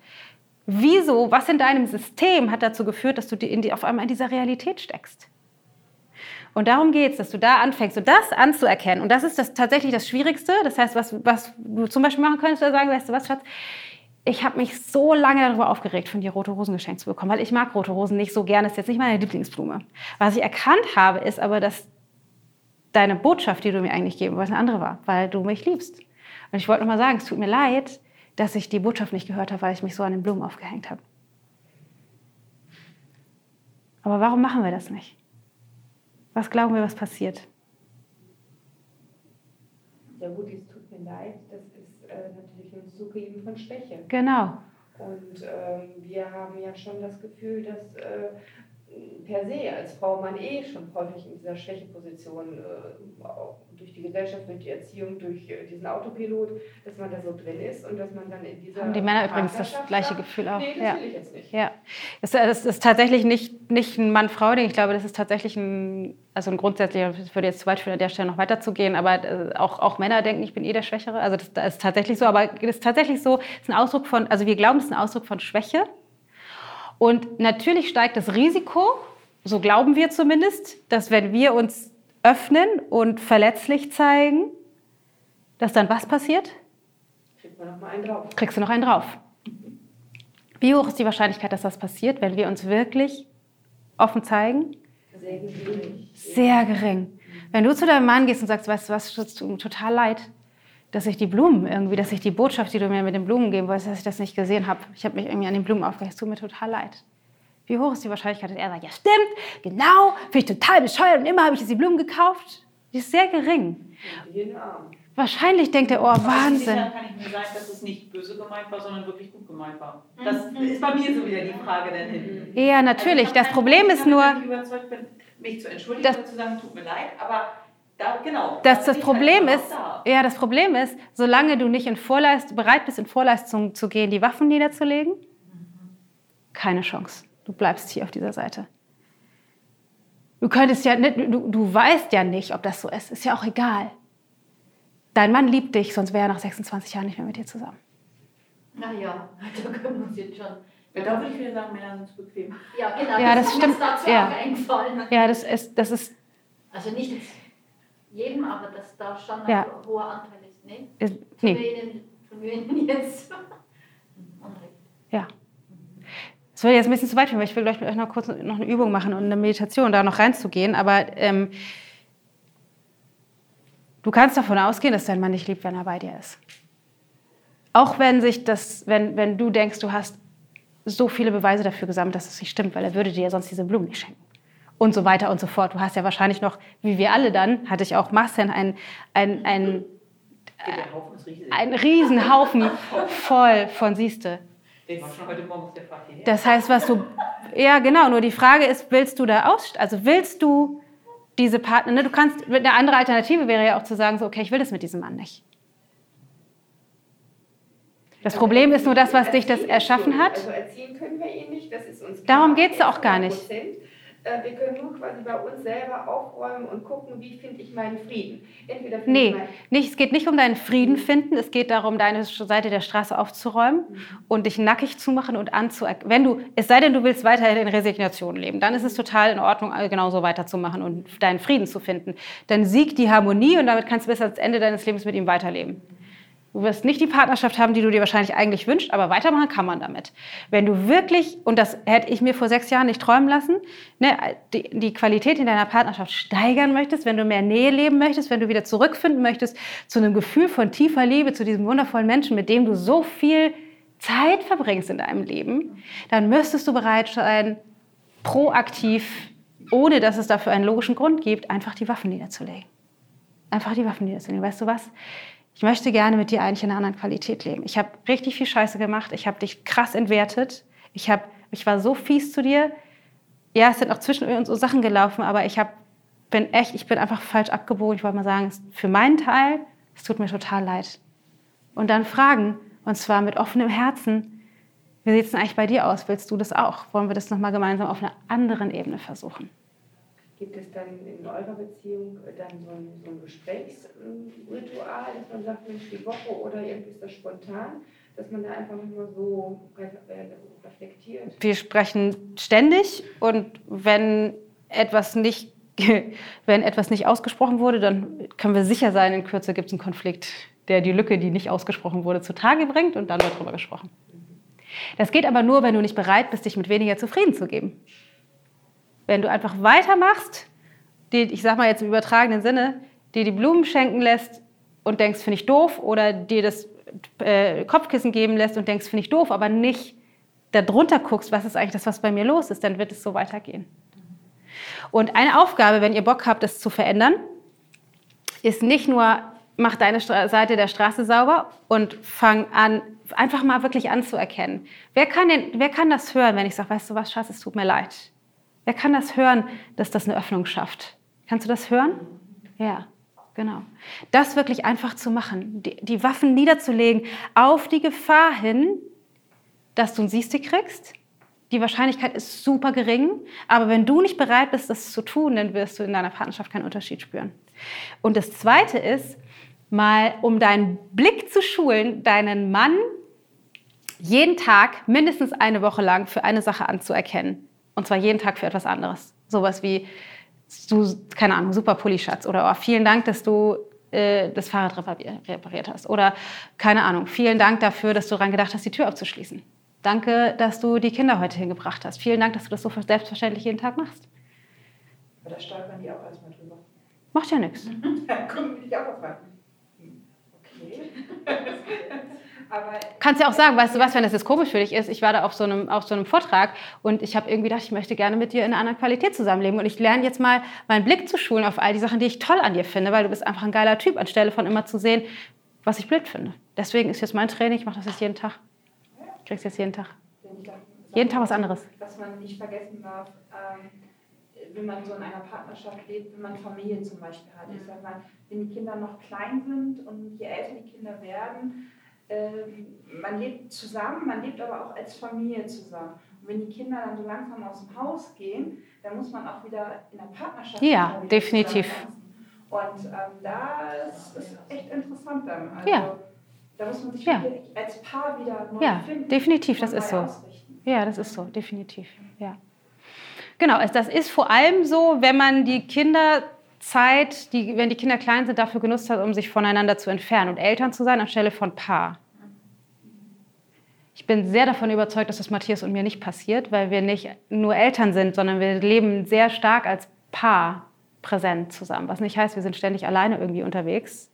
Wieso, was in deinem System hat dazu geführt, dass du in die, auf einmal in dieser Realität steckst? Und darum geht es, dass du da anfängst und das anzuerkennen. Und das ist das, tatsächlich das Schwierigste. Das heißt, was, was du zum Beispiel machen könntest, oder sagen, weißt du was, Schatz, ich habe mich so lange darüber aufgeregt, von dir rote Rosen geschenkt zu bekommen, weil ich mag rote Rosen nicht so gerne. Das ist jetzt nicht meine Lieblingsblume. Was ich erkannt habe, ist aber, dass deine Botschaft, die du mir eigentlich geben wolltest, eine andere war, weil du mich liebst. Und ich wollte noch mal sagen, es tut mir leid, dass ich die Botschaft nicht gehört habe, weil ich mich so an den Blumen aufgehängt habe. Aber warum machen wir das nicht? Was glauben wir, was passiert? Ja gut, es tut mir leid, das ist äh, natürlich ein Zugeben von Schwäche. Genau. Und ähm, wir haben ja schon das Gefühl, dass äh, per se als Frau man eh schon häufig in dieser Schwächeposition äh, durch die Gesellschaft, durch die Erziehung, durch äh, diesen Autopilot, dass man da so drin ist und dass man dann in dieser Haben die Männer übrigens das gleiche Gefühl auch. Nee, das ja. will ich jetzt nicht. Ja, das, das ist tatsächlich nicht, nicht ein Mann-Frau-Ding. Ich glaube, das ist tatsächlich ein, also ein grundsätzlicher, ich würde jetzt zu weit führen, an der Stelle noch weiterzugehen, aber äh, auch, auch Männer denken, ich bin eh der Schwächere. Also das, das ist tatsächlich so, aber das ist tatsächlich so, es ist ein Ausdruck von, also wir glauben, es ist ein Ausdruck von Schwäche. Und natürlich steigt das Risiko, so glauben wir zumindest, dass wenn wir uns öffnen und verletzlich zeigen, dass dann was passiert? Kriegt man noch mal einen drauf. Kriegst du noch einen drauf. Wie hoch ist die Wahrscheinlichkeit, dass das passiert, wenn wir uns wirklich offen zeigen? Sehr gewöhnlich. Sehr gering. Wenn du zu deinem Mann gehst und sagst, weißt du was, es tut mir total leid, dass ich die Blumen irgendwie, dass ich die Botschaft, die du mir mit den Blumen geben wolltest, dass ich das nicht gesehen habe. Ich habe mich irgendwie an den Blumen aufgehört, es tut mir total leid. Wie hoch ist die Wahrscheinlichkeit, dass er sagt, ja stimmt, genau, finde ich total bescheuert und immer habe ich jetzt die Blumen gekauft? Die ist sehr gering. Arm. Wahrscheinlich denkt er, oh Wahnsinn. Sicher kann ich mir sagen, dass es nicht böse gemeint war, sondern wirklich gut gemeint war. Das ist bei mir so wieder die Frage dann hinten. Ja, natürlich. Also Das Problem ist nur, ich überzeugt bin, mich zu entschuldigen Das- und zu sagen, tut mir leid, aber da, genau. dass da das bin ich Problem halt ist, auch ja, das Problem ist, solange du nicht in Vorleist, bereit bist, in Vorleistung zu gehen, die Waffen niederzulegen, keine Chance. Du bleibst hier auf dieser Seite. Du könntest ja nicht, du, du weißt ja nicht, ob das so ist. Ist ja auch egal. Dein Mann liebt dich, sonst wäre er nach 26 Jahren nicht mehr mit dir zusammen. Naja, da können wir uns jetzt schon. Da. Da würde ich wieder sagen, Männer sind zu bequem. Ja, genau. Ja, das ist mir stimmt. Ja. auch eingefallen. Ja, das ist, das ist, Also nicht jedem, aber dass da schon Ja. ein hoher Anteil ist. Ne? Tun nee. wir Ihnen jetzt Unrecht. Ja. Das würde jetzt ein bisschen zu weit führen, weil ich will gleich mit euch noch kurz noch eine Übung machen und eine Meditation, da noch reinzugehen. Aber ähm, du kannst davon ausgehen, dass dein Mann dich liebt, wenn er bei dir ist. Auch wenn sich das, wenn, wenn du denkst, du hast so viele Beweise dafür gesammelt, dass es nicht stimmt, weil er würde dir ja sonst diese Blumen nicht schenken. Und so weiter und so fort. Du hast ja wahrscheinlich noch, wie wir alle dann, hatte ich auch Marcel, ein, ein, ein, riesig. ein Riesenhaufen voll von Siehste. Den war schon heute Morgen auf der Fahrt hierher. Das heißt, was du. Ja, genau. Nur die Frage ist, willst du da aus. Also willst du diese Partner. Ne, du kannst. Eine andere Alternative wäre ja auch zu sagen, so, okay, ich will das mit diesem Mann nicht. Das Problem ist nur das, was dich das erschaffen hat. Also erziehen können wir ihn nicht, das ist uns Darum klar. geht's ja auch gar nicht. 100%. Äh, Wir können nur quasi bei uns selber aufräumen und gucken, wie finde ich meinen Frieden. Entweder Nee, nicht, es geht nicht um deinen Frieden finden, es geht darum, deine Seite der Straße aufzuräumen und dich nackig zu machen und anzuerkennen. Wenn du, es sei denn, du willst weiterhin in Resignation leben, dann ist es total in Ordnung, äh, genauso weiterzumachen und deinen Frieden zu finden. Dann siegt die Harmonie und damit kannst du bis ans Ende deines Lebens mit ihm weiterleben. Du wirst nicht die Partnerschaft haben, die du dir wahrscheinlich eigentlich wünschst, aber weitermachen kann man damit. Wenn du wirklich, und das hätte ich mir vor sechs Jahren nicht träumen lassen, ne, die, die Qualität in deiner Partnerschaft steigern möchtest, wenn du mehr Nähe leben möchtest, wenn du wieder zurückfinden möchtest zu einem Gefühl von tiefer Liebe, zu diesem wundervollen Menschen, mit dem du so viel Zeit verbringst in deinem Leben, dann müsstest du bereit sein, proaktiv, ohne dass es dafür einen logischen Grund gibt, einfach die Waffen niederzulegen. Einfach die Waffen niederzulegen. Weißt du was? Ich möchte gerne mit dir eigentlich in einer anderen Qualität leben. Ich habe richtig viel Scheiße gemacht. Ich habe dich krass entwertet. Ich, hab, ich war so fies zu dir. Ja, es sind auch zwischen uns so Sachen gelaufen, aber ich hab, bin echt, ich bin einfach falsch abgebogen. Ich wollte mal sagen, für meinen Teil, es tut mir total leid. Und dann fragen, und zwar mit offenem Herzen, wie sieht es denn eigentlich bei dir aus? Willst du das auch? Wollen wir das nochmal gemeinsam auf einer anderen Ebene versuchen? Gibt es dann in eurer Beziehung dann so ein, so ein Gesprächsritual, dass man sagt, Mensch, die Woche oder irgendwie ist das spontan, dass man da einfach nur so äh, reflektiert? wir sprechen ständig und wenn etwas nicht, wenn etwas nicht ausgesprochen wurde, dann können wir sicher sein, in Kürze gibt es einen Konflikt, der die Lücke, die nicht ausgesprochen wurde, zutage bringt und dann wird darüber gesprochen. Das geht aber nur, wenn du nicht bereit bist, dich mit weniger zufrieden zu geben. Wenn du einfach weitermachst, die, ich sag mal jetzt im übertragenen Sinne, dir die Blumen schenken lässt und denkst, finde ich doof, oder dir das äh, Kopfkissen geben lässt und denkst, finde ich doof, aber nicht darunter guckst, was ist eigentlich das, was bei mir los ist, dann wird es so weitergehen. Und eine Aufgabe, wenn ihr Bock habt, das zu verändern, ist nicht nur, mach deine Seite der Straße sauber und fang an, einfach mal wirklich anzuerkennen. Wer kann, denn, wer kann das hören, wenn ich sage, weißt du was, Schatz, es tut mir leid? Wer kann das hören, dass das eine Öffnung schafft? Kannst du das hören? Ja, genau. Das wirklich einfach zu machen, die, die Waffen niederzulegen, auf die Gefahr hin, dass du ein Siehste kriegst. Die Wahrscheinlichkeit ist super gering, aber wenn du nicht bereit bist, das zu tun, dann wirst du in deiner Partnerschaft keinen Unterschied spüren. Und das Zweite ist, mal um deinen Blick zu schulen, deinen Mann jeden Tag mindestens eine Woche lang für eine Sache anzuerkennen. Und zwar jeden Tag für etwas anderes. Sowas wie, du, keine Ahnung, super Pulli-Schatz. Oder oh, vielen Dank, dass du äh, das Fahrrad repariert hast. Oder keine Ahnung, vielen Dank dafür, dass du daran gedacht hast, die Tür abzuschließen. Danke, dass du die Kinder heute hingebracht hast. Vielen Dank, dass du das so selbstverständlich jeden Tag machst. Aber da stolpern die auch erstmal drüber. Macht ja nichts. Da kommen die auch auf rein. Okay. Kannst ja auch sagen, weißt du was, wenn das jetzt komisch für dich ist, ich war da auf so einem, auf so einem Vortrag und ich habe irgendwie gedacht, ich möchte gerne mit dir in einer anderen Qualität zusammenleben und ich lerne jetzt mal meinen Blick zu schulen auf all die Sachen, die ich toll an dir finde, weil du bist einfach ein geiler Typ, anstelle von immer zu sehen, was ich blöd finde. Deswegen ist jetzt mein Training, ich mache das jetzt jeden Tag. Ich krieg's jetzt jeden Tag. Jeden Tag was anderes. Was man nicht vergessen darf, ähm, wenn man so in einer Partnerschaft lebt, wenn man Familie zum Beispiel hat. Ich sag mal, wenn die Kinder noch klein sind und je älter die Kinder werden, man lebt zusammen, man lebt aber auch als Familie zusammen. Und wenn die Kinder dann so langsam aus dem Haus gehen, dann muss man auch wieder in der Partnerschaft Ja, definitiv. Und ähm, da ist es echt interessant dann. Also, Ja. Da muss man sich Ja. als Paar wieder neu Ja, finden. definitiv, das ist so. ausrichten. Ja, das ist so, definitiv. Ja. Genau, das ist vor allem so, wenn man die Kinderzeit, die, wenn die Kinder klein sind, dafür genutzt hat, um sich voneinander zu entfernen und Eltern zu sein anstelle von Paar. Ich bin sehr davon überzeugt, dass das Matthias und mir nicht passiert, weil wir nicht nur Eltern sind, sondern wir leben sehr stark als Paar präsent zusammen. Was nicht heißt, wir sind ständig alleine irgendwie unterwegs.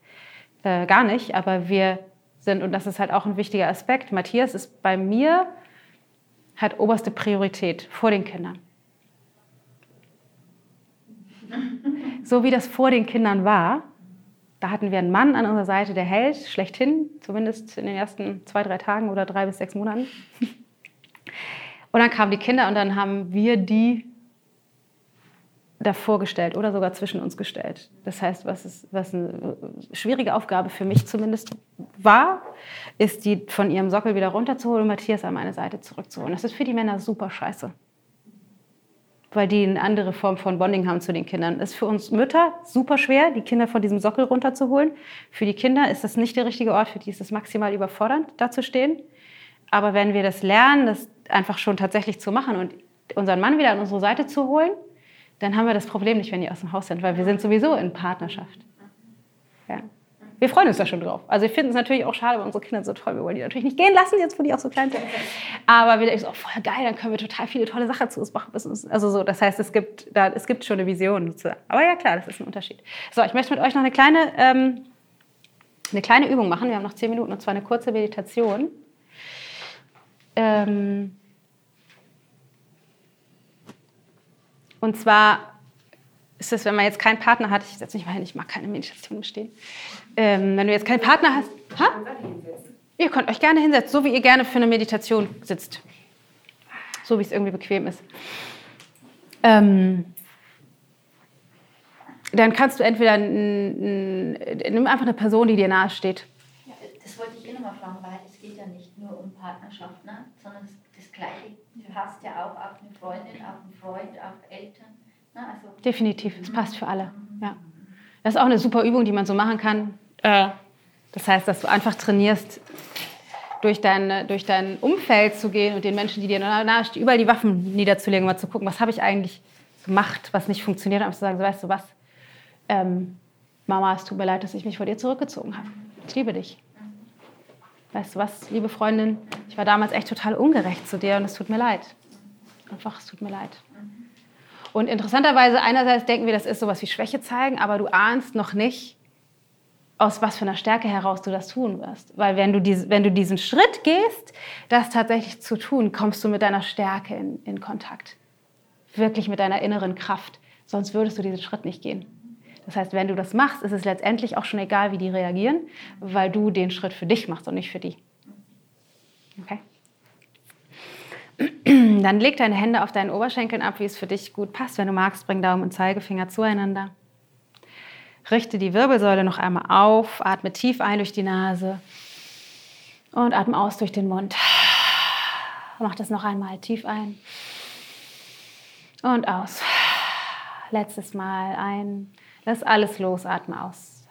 Äh, gar nicht, aber wir sind, und das ist halt auch ein wichtiger Aspekt, Matthias ist bei mir hat oberste Priorität vor den Kindern. So wie das vor den Kindern war, da hatten wir einen Mann an unserer Seite, der hält, schlechthin, zumindest in den ersten zwei, drei Tagen oder drei bis sechs Monaten. Und dann kamen die Kinder und dann haben wir die davor gestellt oder sogar zwischen uns gestellt. Das heißt, was, ist, was eine schwierige Aufgabe für mich zumindest war, ist, die von ihrem Sockel wieder runterzuholen und Matthias an meine Seite zurückzuholen. Das ist für die Männer super scheiße. Weil die eine andere Form von Bonding haben zu den Kindern. Das ist für uns Mütter super schwer, die Kinder von diesem Sockel runterzuholen. Für die Kinder ist das nicht der richtige Ort, für die ist es maximal überfordernd, da zu stehen. Aber wenn wir das lernen, das einfach schon tatsächlich zu machen und unseren Mann wieder an unsere Seite zu holen, dann haben wir das Problem nicht, wenn die aus dem Haus sind, weil wir sind sowieso in Partnerschaft. Ja. Wir freuen uns da schon drauf. Also wir finden es natürlich auch schade, weil unsere Kinder sind so toll. Wir wollen die natürlich nicht gehen lassen, jetzt wo die auch so klein sind. Aber wir denken so, oh, voll geil, dann können wir total viele tolle Sachen zu uns machen. Also so, das heißt, es gibt, da, es gibt schon eine Vision. Aber ja, klar, das ist ein Unterschied. So, ich möchte mit euch noch eine kleine, ähm, eine kleine Übung machen. Wir haben noch zehn Minuten und zwar eine kurze Meditation. Ähm, und zwar ist es, wenn man jetzt keinen Partner hat, ich setze mich mal hin, ich mag keine Meditation im Stehen. Ähm, wenn du jetzt keinen Partner hast, ha? ihr könnt euch gerne hinsetzen, so wie ihr gerne für eine Meditation sitzt. So wie es irgendwie bequem ist. Ähm, dann kannst du entweder, n- n- nimm einfach eine Person, die dir nahe steht. Ja, das wollte ich eh nochmal fragen, weil es geht ja nicht nur um Partnerschaft, ne? sondern das, das Gleiche passt ja auch auf eine Freundin, auf einen Freund, auf Eltern. Ne? Also, Definitiv, es passt für alle. Ja. Das ist auch eine super Übung, die man so machen kann. Äh, Das heißt, dass du einfach trainierst, durch dein, durch dein Umfeld zu gehen und den Menschen, die dir nahestehen, überall die Waffen niederzulegen, mal zu gucken, was habe ich eigentlich gemacht, was nicht funktioniert und zu sagen, so, weißt du was, ähm, Mama, es tut mir leid, dass ich mich vor dir zurückgezogen habe. Ich liebe dich. Weißt du was, liebe Freundin, ich war damals echt total ungerecht zu dir und es tut mir leid. Einfach, es tut mir leid. Und interessanterweise, einerseits denken wir, das ist sowas wie Schwäche zeigen, aber du ahnst noch nicht, aus was für einer Stärke heraus du das tun wirst. Weil wenn du, diese, wenn du diesen Schritt gehst, das tatsächlich zu tun, kommst du mit deiner Stärke in, in Kontakt. Wirklich mit deiner inneren Kraft. Sonst würdest du diesen Schritt nicht gehen. Das heißt, wenn du das machst, ist es letztendlich auch schon egal, wie die reagieren, weil du den Schritt für dich machst und nicht für die. Okay? Dann leg deine Hände auf deinen Oberschenkeln ab, wie es für dich gut passt. Wenn du magst, bring Daumen und Zeigefinger zueinander. Richte die Wirbelsäule noch einmal auf, atme tief ein durch die Nase und atme aus durch den Mund. Mach das noch einmal tief ein und aus. Letztes Mal ein. Lass alles los, atme aus.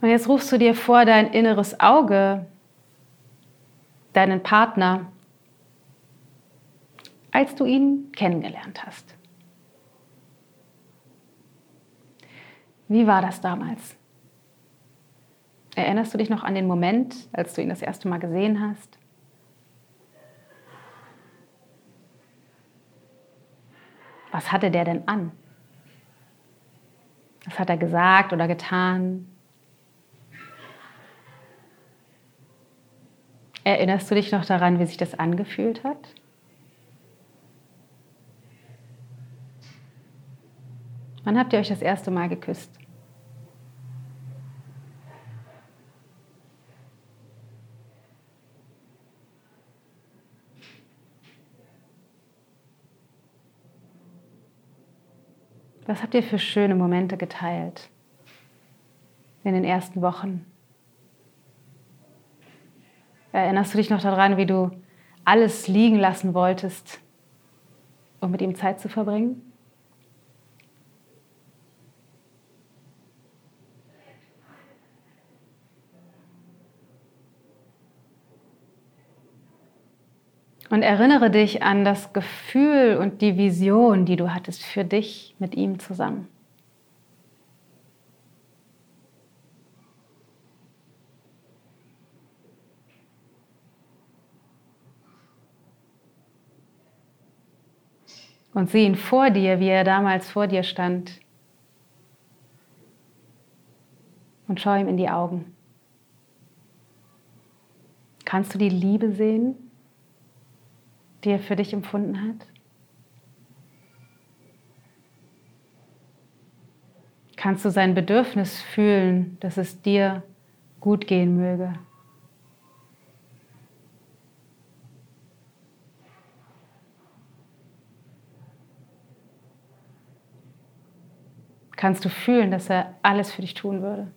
Und jetzt rufst du dir vor dein inneres Auge, deinen Partner, als du ihn kennengelernt hast. Wie war das damals? Erinnerst du dich noch an den Moment, als du ihn das erste Mal gesehen hast? Was hatte der denn an? Was hat er gesagt oder getan? Erinnerst du dich noch daran, wie sich das angefühlt hat? Wann habt ihr euch das erste Mal geküsst? Was habt ihr für schöne Momente geteilt in den ersten Wochen? Erinnerst du dich noch daran, wie du alles liegen lassen wolltest, um mit ihm Zeit zu verbringen? Und erinnere dich an das Gefühl und die Vision, die du hattest für dich mit ihm zusammen. Und sieh ihn vor dir, wie er damals vor dir stand. Und schau ihm in die Augen. Kannst du die Liebe sehen? Die er für dich empfunden hat? Kannst du sein Bedürfnis fühlen, dass es dir gut gehen möge? Kannst du fühlen, dass er alles für dich tun würde?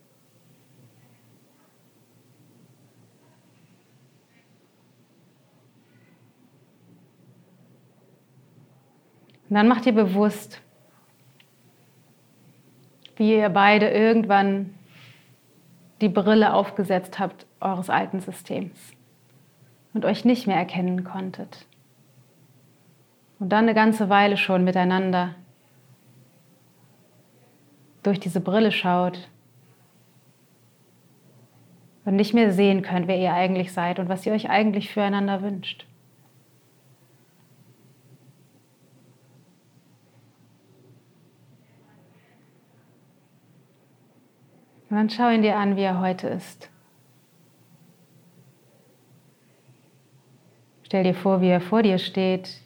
Und dann macht ihr bewusst, wie ihr beide irgendwann die Brille aufgesetzt habt eures alten Systems und euch nicht mehr erkennen konntet. Und dann eine ganze Weile schon miteinander durch diese Brille schaut und nicht mehr sehen könnt, wer ihr eigentlich seid und was ihr euch eigentlich füreinander wünscht. Und dann schau ihn dir an, wie er heute ist. Stell dir vor, wie er vor dir steht.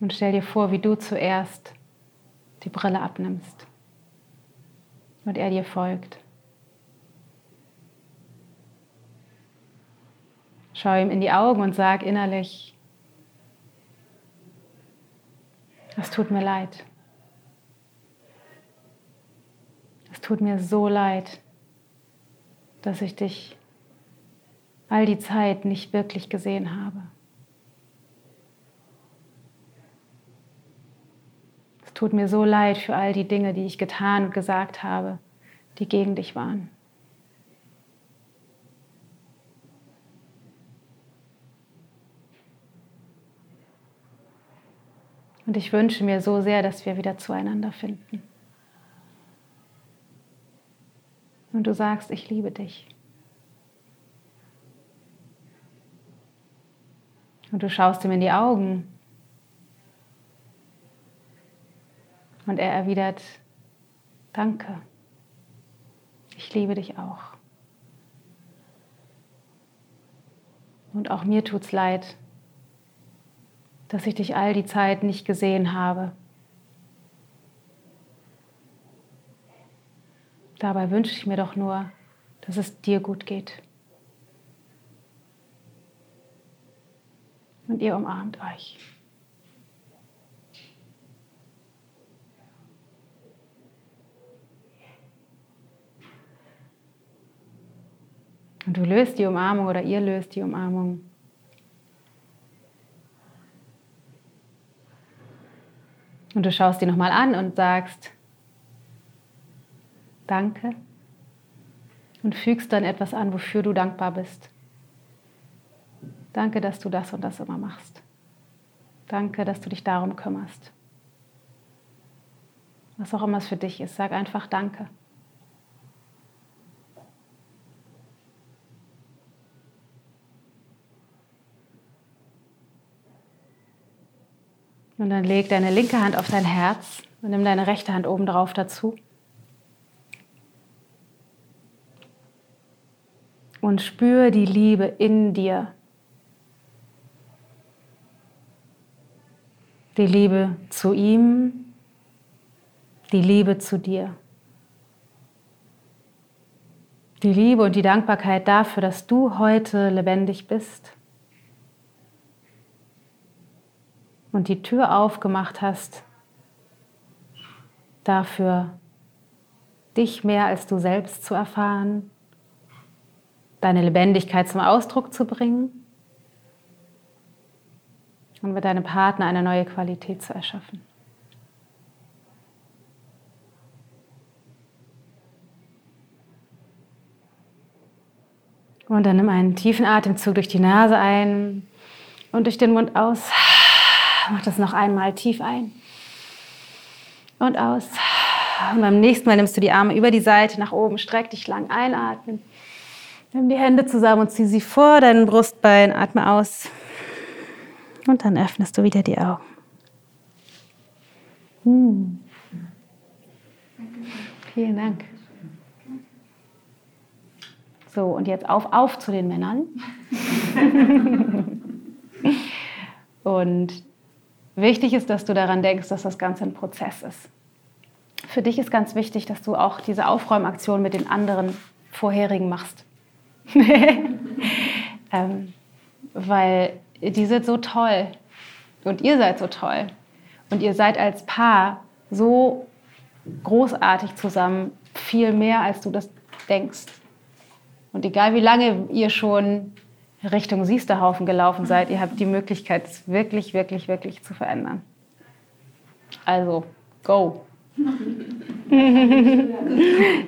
Und stell dir vor, wie du zuerst die Brille abnimmst und er dir folgt. Schau ihm in die Augen und sag innerlich, es tut mir leid. Tut mir so leid, dass ich dich all die Zeit nicht wirklich gesehen habe. Es tut mir so leid für all die Dinge, die ich getan und gesagt habe, die gegen dich waren. Und ich wünsche mir so sehr, dass wir wieder zueinander finden. Und du sagst, ich liebe dich. Und du schaust ihm in die Augen und er erwidert, danke, ich liebe dich auch. Und auch mir tut's leid, dass ich dich all die Zeit nicht gesehen habe. Dabei wünsche ich mir doch nur, dass es dir gut geht. Und ihr umarmt euch. Und du löst die Umarmung oder ihr löst die Umarmung. Und du schaust die nochmal an und sagst, Danke und fügst dann etwas an, wofür du dankbar bist. Danke, dass du das und das immer machst. Danke, dass du dich darum kümmerst. Was auch immer es für dich ist, sag einfach Danke. Und dann leg deine linke Hand auf dein Herz und nimm deine rechte Hand oben drauf dazu. Und spür die Liebe in dir. Die Liebe zu ihm, die Liebe zu dir. Die Liebe und die Dankbarkeit dafür, dass du heute lebendig bist und die Tür aufgemacht hast dafür, dich mehr als du selbst zu erfahren, deine Lebendigkeit zum Ausdruck zu bringen und mit deinem Partner eine neue Qualität zu erschaffen. Und dann nimm einen tiefen Atemzug durch die Nase ein und durch den Mund aus. Mach das noch einmal tief ein und aus. Und beim nächsten Mal nimmst du die Arme über die Seite nach oben, streck dich lang, einatmen. Nimm die Hände zusammen und zieh sie vor deinen Brustbein, atme aus. Und dann öffnest du wieder die Augen. Hm. Vielen Dank. So, und jetzt auf, auf zu den Männern. und Wichtig ist, dass du daran denkst, dass das Ganze ein Prozess ist. Für dich ist ganz wichtig, dass du auch diese Aufräumaktion mit den anderen vorherigen machst. ähm, weil die sind so toll und ihr seid so toll und ihr seid als Paar so großartig zusammen, viel mehr als du das denkst. Und egal wie lange ihr schon Richtung Siesterhaufen gelaufen seid, ihr habt die Möglichkeit, es wirklich, wirklich, wirklich zu verändern. Also, go!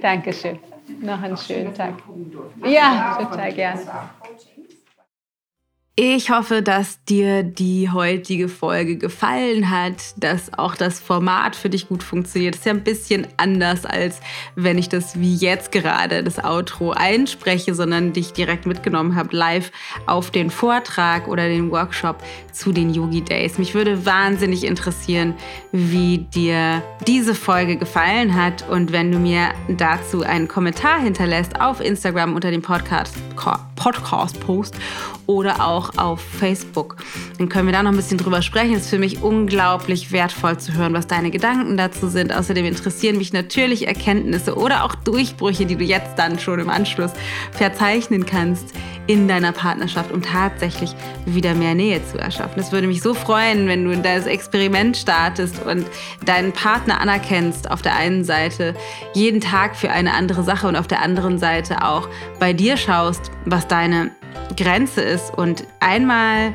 Dankeschön. Noch einen schönen Tag. Ja, total gerne. Ich hoffe, dass dir die heutige Folge gefallen hat, dass auch das Format für dich gut funktioniert. Das ist ja ein bisschen anders, als wenn ich das wie jetzt gerade das Outro einspreche, sondern dich direkt mitgenommen habe, live auf den Vortrag oder den Workshop zu den Yogi Days. Mich würde wahnsinnig interessieren, wie dir diese Folge gefallen hat und wenn du mir dazu einen Kommentar hinterlässt auf Instagram unter dem Podcast, Podcast Post oder auch auf Facebook. Dann können wir da noch ein bisschen drüber sprechen. Es ist für mich unglaublich wertvoll zu hören, was deine Gedanken dazu sind. Außerdem interessieren mich natürlich Erkenntnisse oder auch Durchbrüche, die du jetzt dann schon im Anschluss verzeichnen kannst in deiner Partnerschaft, um tatsächlich wieder mehr Nähe zu erschaffen. Es würde mich so freuen, wenn du das Experiment startest und deinen Partner anerkennst auf der einen Seite jeden Tag für eine andere Sache und auf der anderen Seite auch bei dir schaust, was deine Grenze ist und einmal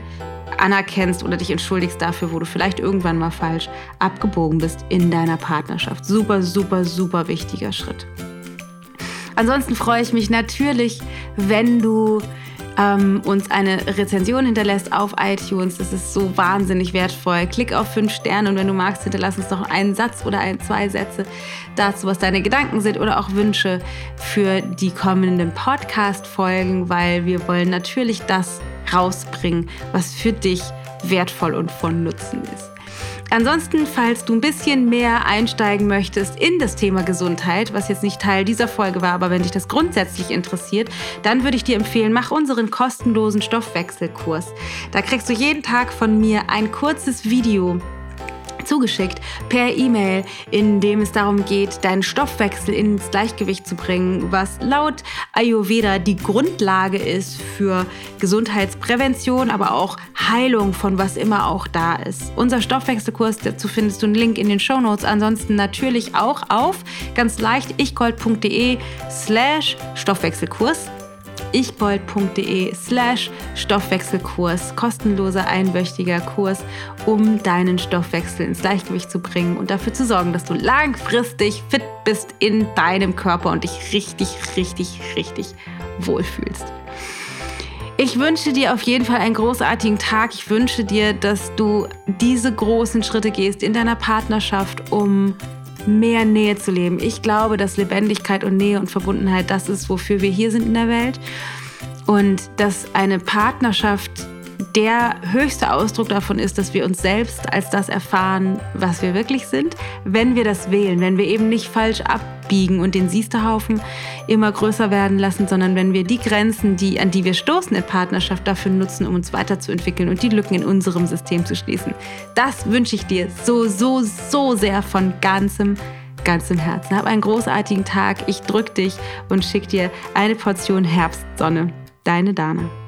anerkennst oder dich entschuldigst dafür, wo du vielleicht irgendwann mal falsch abgebogen bist in deiner Partnerschaft. Super, super, super wichtiger Schritt. Ansonsten freue ich mich natürlich, wenn du ähm, uns eine Rezension hinterlässt auf iTunes. Das ist so wahnsinnig wertvoll. Klick auf fünf Sterne und wenn du magst, hinterlass uns noch einen Satz oder ein, zwei Sätze dazu, was deine Gedanken sind oder auch Wünsche für die kommenden Podcast-Folgen, weil wir wollen natürlich das rausbringen, was für dich wertvoll und von Nutzen ist. Ansonsten, falls du ein bisschen mehr einsteigen möchtest in das Thema Gesundheit, was jetzt nicht Teil dieser Folge war, aber wenn dich das grundsätzlich interessiert, dann würde ich dir empfehlen, mach unseren kostenlosen Stoffwechselkurs. Da kriegst du jeden Tag von mir ein kurzes Video zugeschickt per E-Mail, in dem es darum geht, deinen Stoffwechsel ins Gleichgewicht zu bringen, was laut Ayurveda die Grundlage ist für Gesundheitsprävention, aber auch Heilung von was immer auch da ist. Unser Stoffwechselkurs, dazu findest du einen Link in den Show Notes. Ansonsten natürlich auch auf ganz leicht ichgold.de slash Stoffwechselkurs ichbold.de slash Stoffwechselkurs, kostenloser einwöchiger Kurs, um deinen Stoffwechsel ins Gleichgewicht zu bringen und dafür zu sorgen, dass du langfristig fit bist in deinem Körper und dich richtig, richtig, richtig wohlfühlst. Ich wünsche dir auf jeden Fall einen großartigen Tag. Ich wünsche dir, dass du diese großen Schritte gehst in deiner Partnerschaft, um mehr Nähe zu leben. Ich glaube, dass Lebendigkeit und Nähe und Verbundenheit das ist, wofür wir hier sind in der Welt. Und dass eine Partnerschaft der höchste Ausdruck davon ist, dass wir uns selbst als das erfahren, was wir wirklich sind, wenn wir das wählen, wenn wir eben nicht falsch abbiegen und den Siesterhaufen immer größer werden lassen, sondern wenn wir die Grenzen, die, an die wir stoßen in Partnerschaft, dafür nutzen, um uns weiterzuentwickeln und die Lücken in unserem System zu schließen. Das wünsche ich dir so, so, so sehr von ganzem ganzem Herzen. Hab einen großartigen Tag. Ich drück dich und schick dir eine Portion Herbstsonne. Deine Dana.